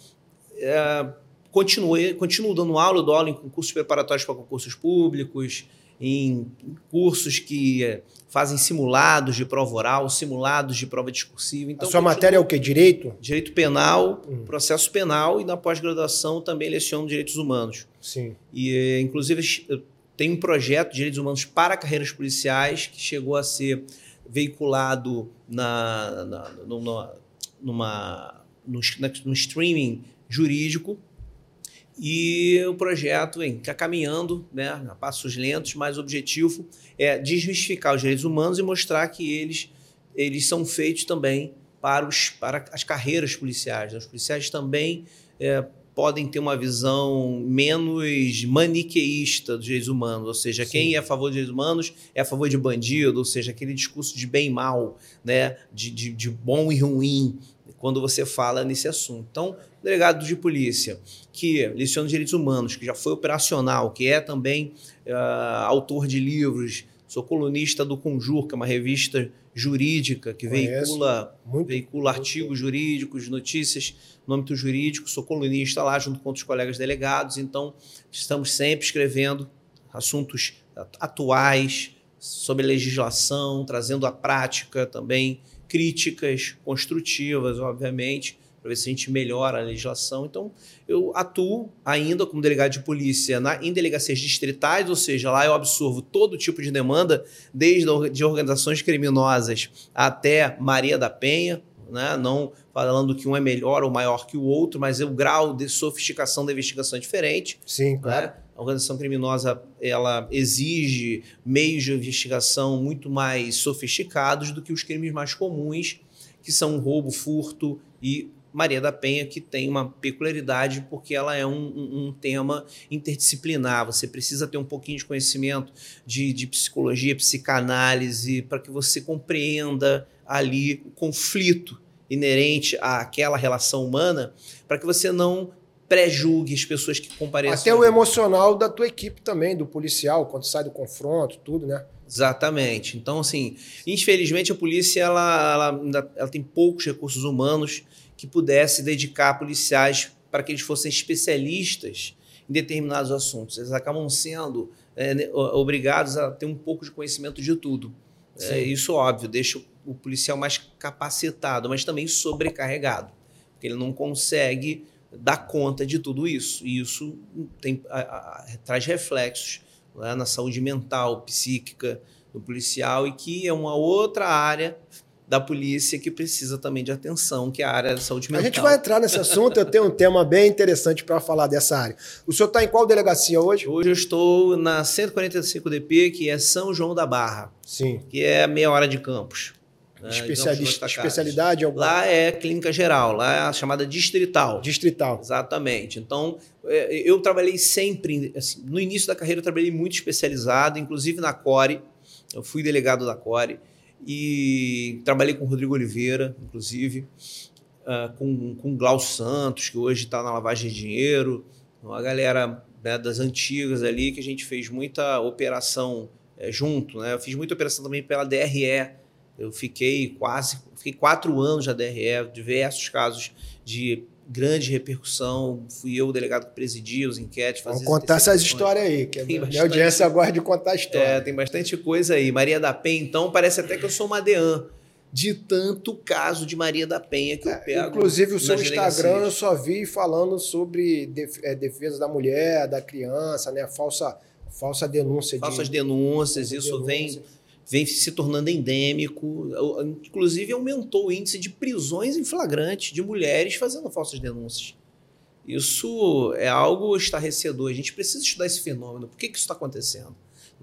é, continuo, continuo dando aula, dou aula em concursos preparatórios para concursos públicos, em cursos que eh, fazem simulados de prova oral, simulados de prova discursiva. Então, a sua matéria é o que? Direito? Direito penal, hum. processo penal e na pós-graduação também leciono direitos humanos. Sim. E, eh, inclusive, tem um projeto de direitos humanos para carreiras policiais que chegou a ser veiculado na, na, numa, numa, no, no streaming jurídico e o projeto está caminhando né, a passos lentos, mas o objetivo é desmistificar os direitos humanos e mostrar que eles, eles são feitos também para, os, para as carreiras policiais. Os policiais também é, podem ter uma visão menos maniqueísta dos direitos humanos, ou seja, Sim. quem é a favor dos direitos humanos é a favor de bandido, ou seja, aquele discurso de bem e mal, né, de, de, de bom e ruim, quando você fala nesse assunto. Então, delegado de polícia, que leciona direitos humanos, que já foi operacional, que é também uh, autor de livros, sou colunista do Conjur, que é uma revista jurídica que veicula, muito, veicula muito artigos jurídicos, notícias no âmbito jurídico. Sou colunista lá junto com outros colegas delegados, então estamos sempre escrevendo assuntos atuais sobre legislação, trazendo a prática também, críticas construtivas, obviamente para ver se a gente melhora a legislação. Então, eu atuo ainda como delegado de polícia na, em delegacias distritais, ou seja, lá eu absorvo todo tipo de demanda, desde de organizações criminosas até Maria da Penha, né? não falando que um é melhor ou maior que o outro, mas o grau de sofisticação da investigação é diferente. Sim, né? claro. Né? A organização criminosa ela exige meios de investigação muito mais sofisticados do que os crimes mais comuns, que são roubo, furto e Maria da Penha, que tem uma peculiaridade porque ela é um, um, tema interdisciplinar. Você precisa ter um pouquinho de conhecimento de, de psicologia, psicanálise, para que você compreenda ali o conflito inerente àquela relação humana, para que você não pré-julgue as pessoas que comparecem. Até o emocional da tua equipe também, do policial, quando sai do confronto, tudo, né? Exatamente. Então, assim, infelizmente a polícia ela, ela, ela tem poucos recursos humanos que pudesse dedicar policiais para que eles fossem especialistas em determinados assuntos. Eles acabam sendo é, obrigados a ter um pouco de conhecimento de tudo. É, isso, óbvio, deixa o policial mais capacitado, mas também sobrecarregado, porque ele não consegue dar conta de tudo isso. E isso tem, a, a, traz reflexos né, na saúde mental, psíquica do policial, e que é uma outra área da polícia que precisa também de atenção, que é a área da saúde mental. A gente vai entrar nesse assunto, eu tenho um tema bem interessante para falar dessa área. O senhor está em qual delegacia hoje? Hoje eu estou na 145DP, que é São João da Barra. Sim. Que é meia hora de campos. Né, Especialista, especialidade? Alguma... Lá é clínica geral, lá é a chamada distrital. Distrital. Exatamente. Então, é, eu trabalhei sempre, assim, no início da carreira eu trabalhei muito especializado, inclusive na CORE, eu fui delegado da CORE, e trabalhei com o Rodrigo Oliveira, inclusive, uh, com, com o Glaucio Santos, que hoje está na lavagem de dinheiro, uma galera né, das antigas ali, que a gente fez muita operação é, junto. Né? Eu fiz muita operação também pela DRE. Eu fiquei quase fiquei quatro anos na DRE, diversos casos de grande repercussão. Fui eu o delegado que presidia os enquetes. Vamos contar essas histórias aí, que tem a minha audiência gosta de contar história. É, tem bastante coisa aí. Maria da Penha, então, parece até que eu sou uma deã de tanto caso de Maria da Penha que eu é, pego. Inclusive, o seu Instagram eu só vi falando sobre é, defesa da mulher, da criança, né? Falsa, falsa denúncia. Falsas de, denúncias, isso denúncia. vem vem se tornando endêmico. Inclusive, aumentou o índice de prisões em flagrante de mulheres fazendo falsas denúncias. Isso é algo estarrecedor. A gente precisa estudar esse fenômeno. Por que, que isso está acontecendo?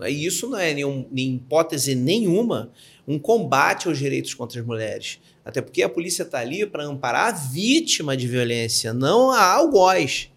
E isso não é, nenhum, em hipótese nenhuma, um combate aos direitos contra as mulheres. Até porque a polícia está ali para amparar a vítima de violência, não a algoz.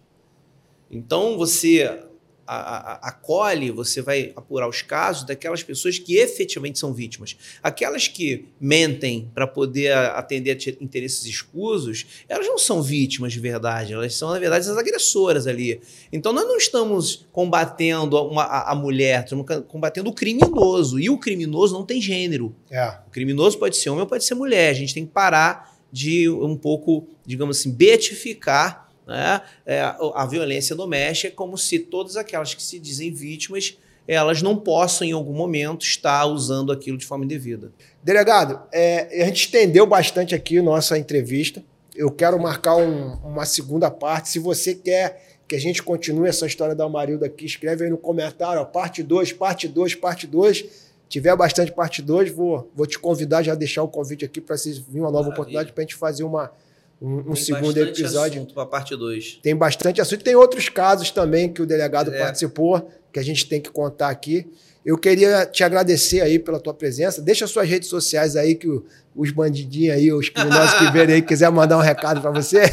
Então, você acolhe, você vai apurar os casos daquelas pessoas que efetivamente são vítimas. Aquelas que mentem para poder atender a interesses escusos, elas não são vítimas de verdade, elas são, na verdade, as agressoras ali. Então, nós não estamos combatendo uma, a, a, mulher, estamos combatendo o criminoso. E o criminoso não tem gênero. É. O criminoso pode ser homem ou pode ser mulher. A gente tem que parar de um pouco, digamos assim, beatificar né? É, a violência doméstica é como se todas aquelas que se dizem vítimas elas não possam, em algum momento, estar usando aquilo de forma indevida. Delegado, é, a gente estendeu bastante aqui nossa entrevista. Eu quero marcar um, uma segunda parte. Se você quer que a gente continue essa história da Amarilda aqui, escreve aí no comentário, ó, parte 2, parte 2, parte 2. Tiver bastante parte 2, vou, vou te convidar, já deixar o convite aqui para vocês vir uma nova Maravilha. oportunidade para a gente fazer uma, um, um segundo episódio. para a parte 2. Tem bastante assunto. Tem outros casos também que o delegado é. participou, que a gente tem que contar aqui. Eu queria te agradecer aí pela tua presença. Deixa suas redes sociais aí que os bandidinhos aí, os criminosos que verem aí, quiser mandar um recado para você. é,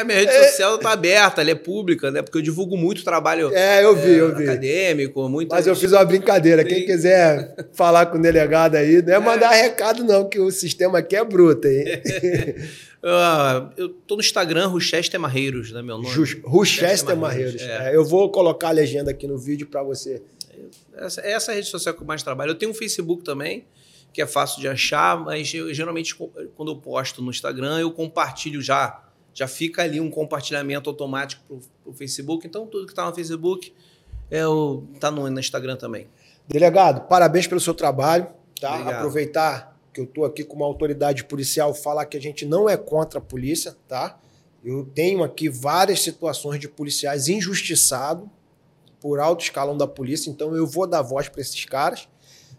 é, minha rede social tá aberta, ela é pública, né? Porque eu divulgo muito trabalho é, eu vi, é, eu vi. acadêmico, muito. Mas eu fiz uma brincadeira. Quem quiser falar com o delegado aí, não é, é mandar recado, não, que o sistema aqui é bruto, hein? (laughs) Uh, eu tô no Instagram, Ruchester Marreiros, né, meu nome? Ruchester Marreiros. É. É, eu vou colocar a legenda aqui no vídeo para você. Essa, essa é a rede social que eu mais trabalho. Eu tenho um Facebook também, que é fácil de achar, mas eu, geralmente quando eu posto no Instagram, eu compartilho já. Já fica ali um compartilhamento automático para o Facebook. Então, tudo que está no Facebook é o, tá no, no Instagram também. Delegado, parabéns pelo seu trabalho. Tá? Aproveitar que eu estou aqui com uma autoridade policial, falar que a gente não é contra a polícia, tá? Eu tenho aqui várias situações de policiais injustiçados por alto escalão da polícia, então eu vou dar voz para esses caras,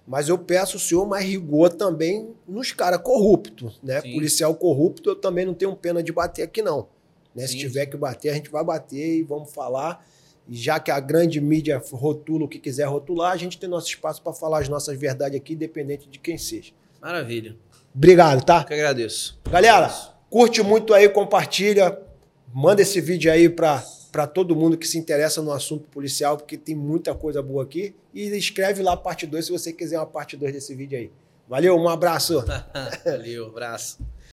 mas eu peço o senhor mais rigor também nos caras corruptos, né? Sim. Policial corrupto, eu também não tenho pena de bater aqui não. Né? Se tiver que bater, a gente vai bater e vamos falar. E já que a grande mídia rotula o que quiser rotular, a gente tem nosso espaço para falar as nossas verdades aqui, independente de quem seja. Maravilha. Obrigado, tá? Eu que agradeço. Galera, curte muito aí, compartilha, manda esse vídeo aí para para todo mundo que se interessa no assunto policial, porque tem muita coisa boa aqui. E escreve lá a parte 2 se você quiser uma parte 2 desse vídeo aí. Valeu, um abraço. (laughs) Valeu, abraço.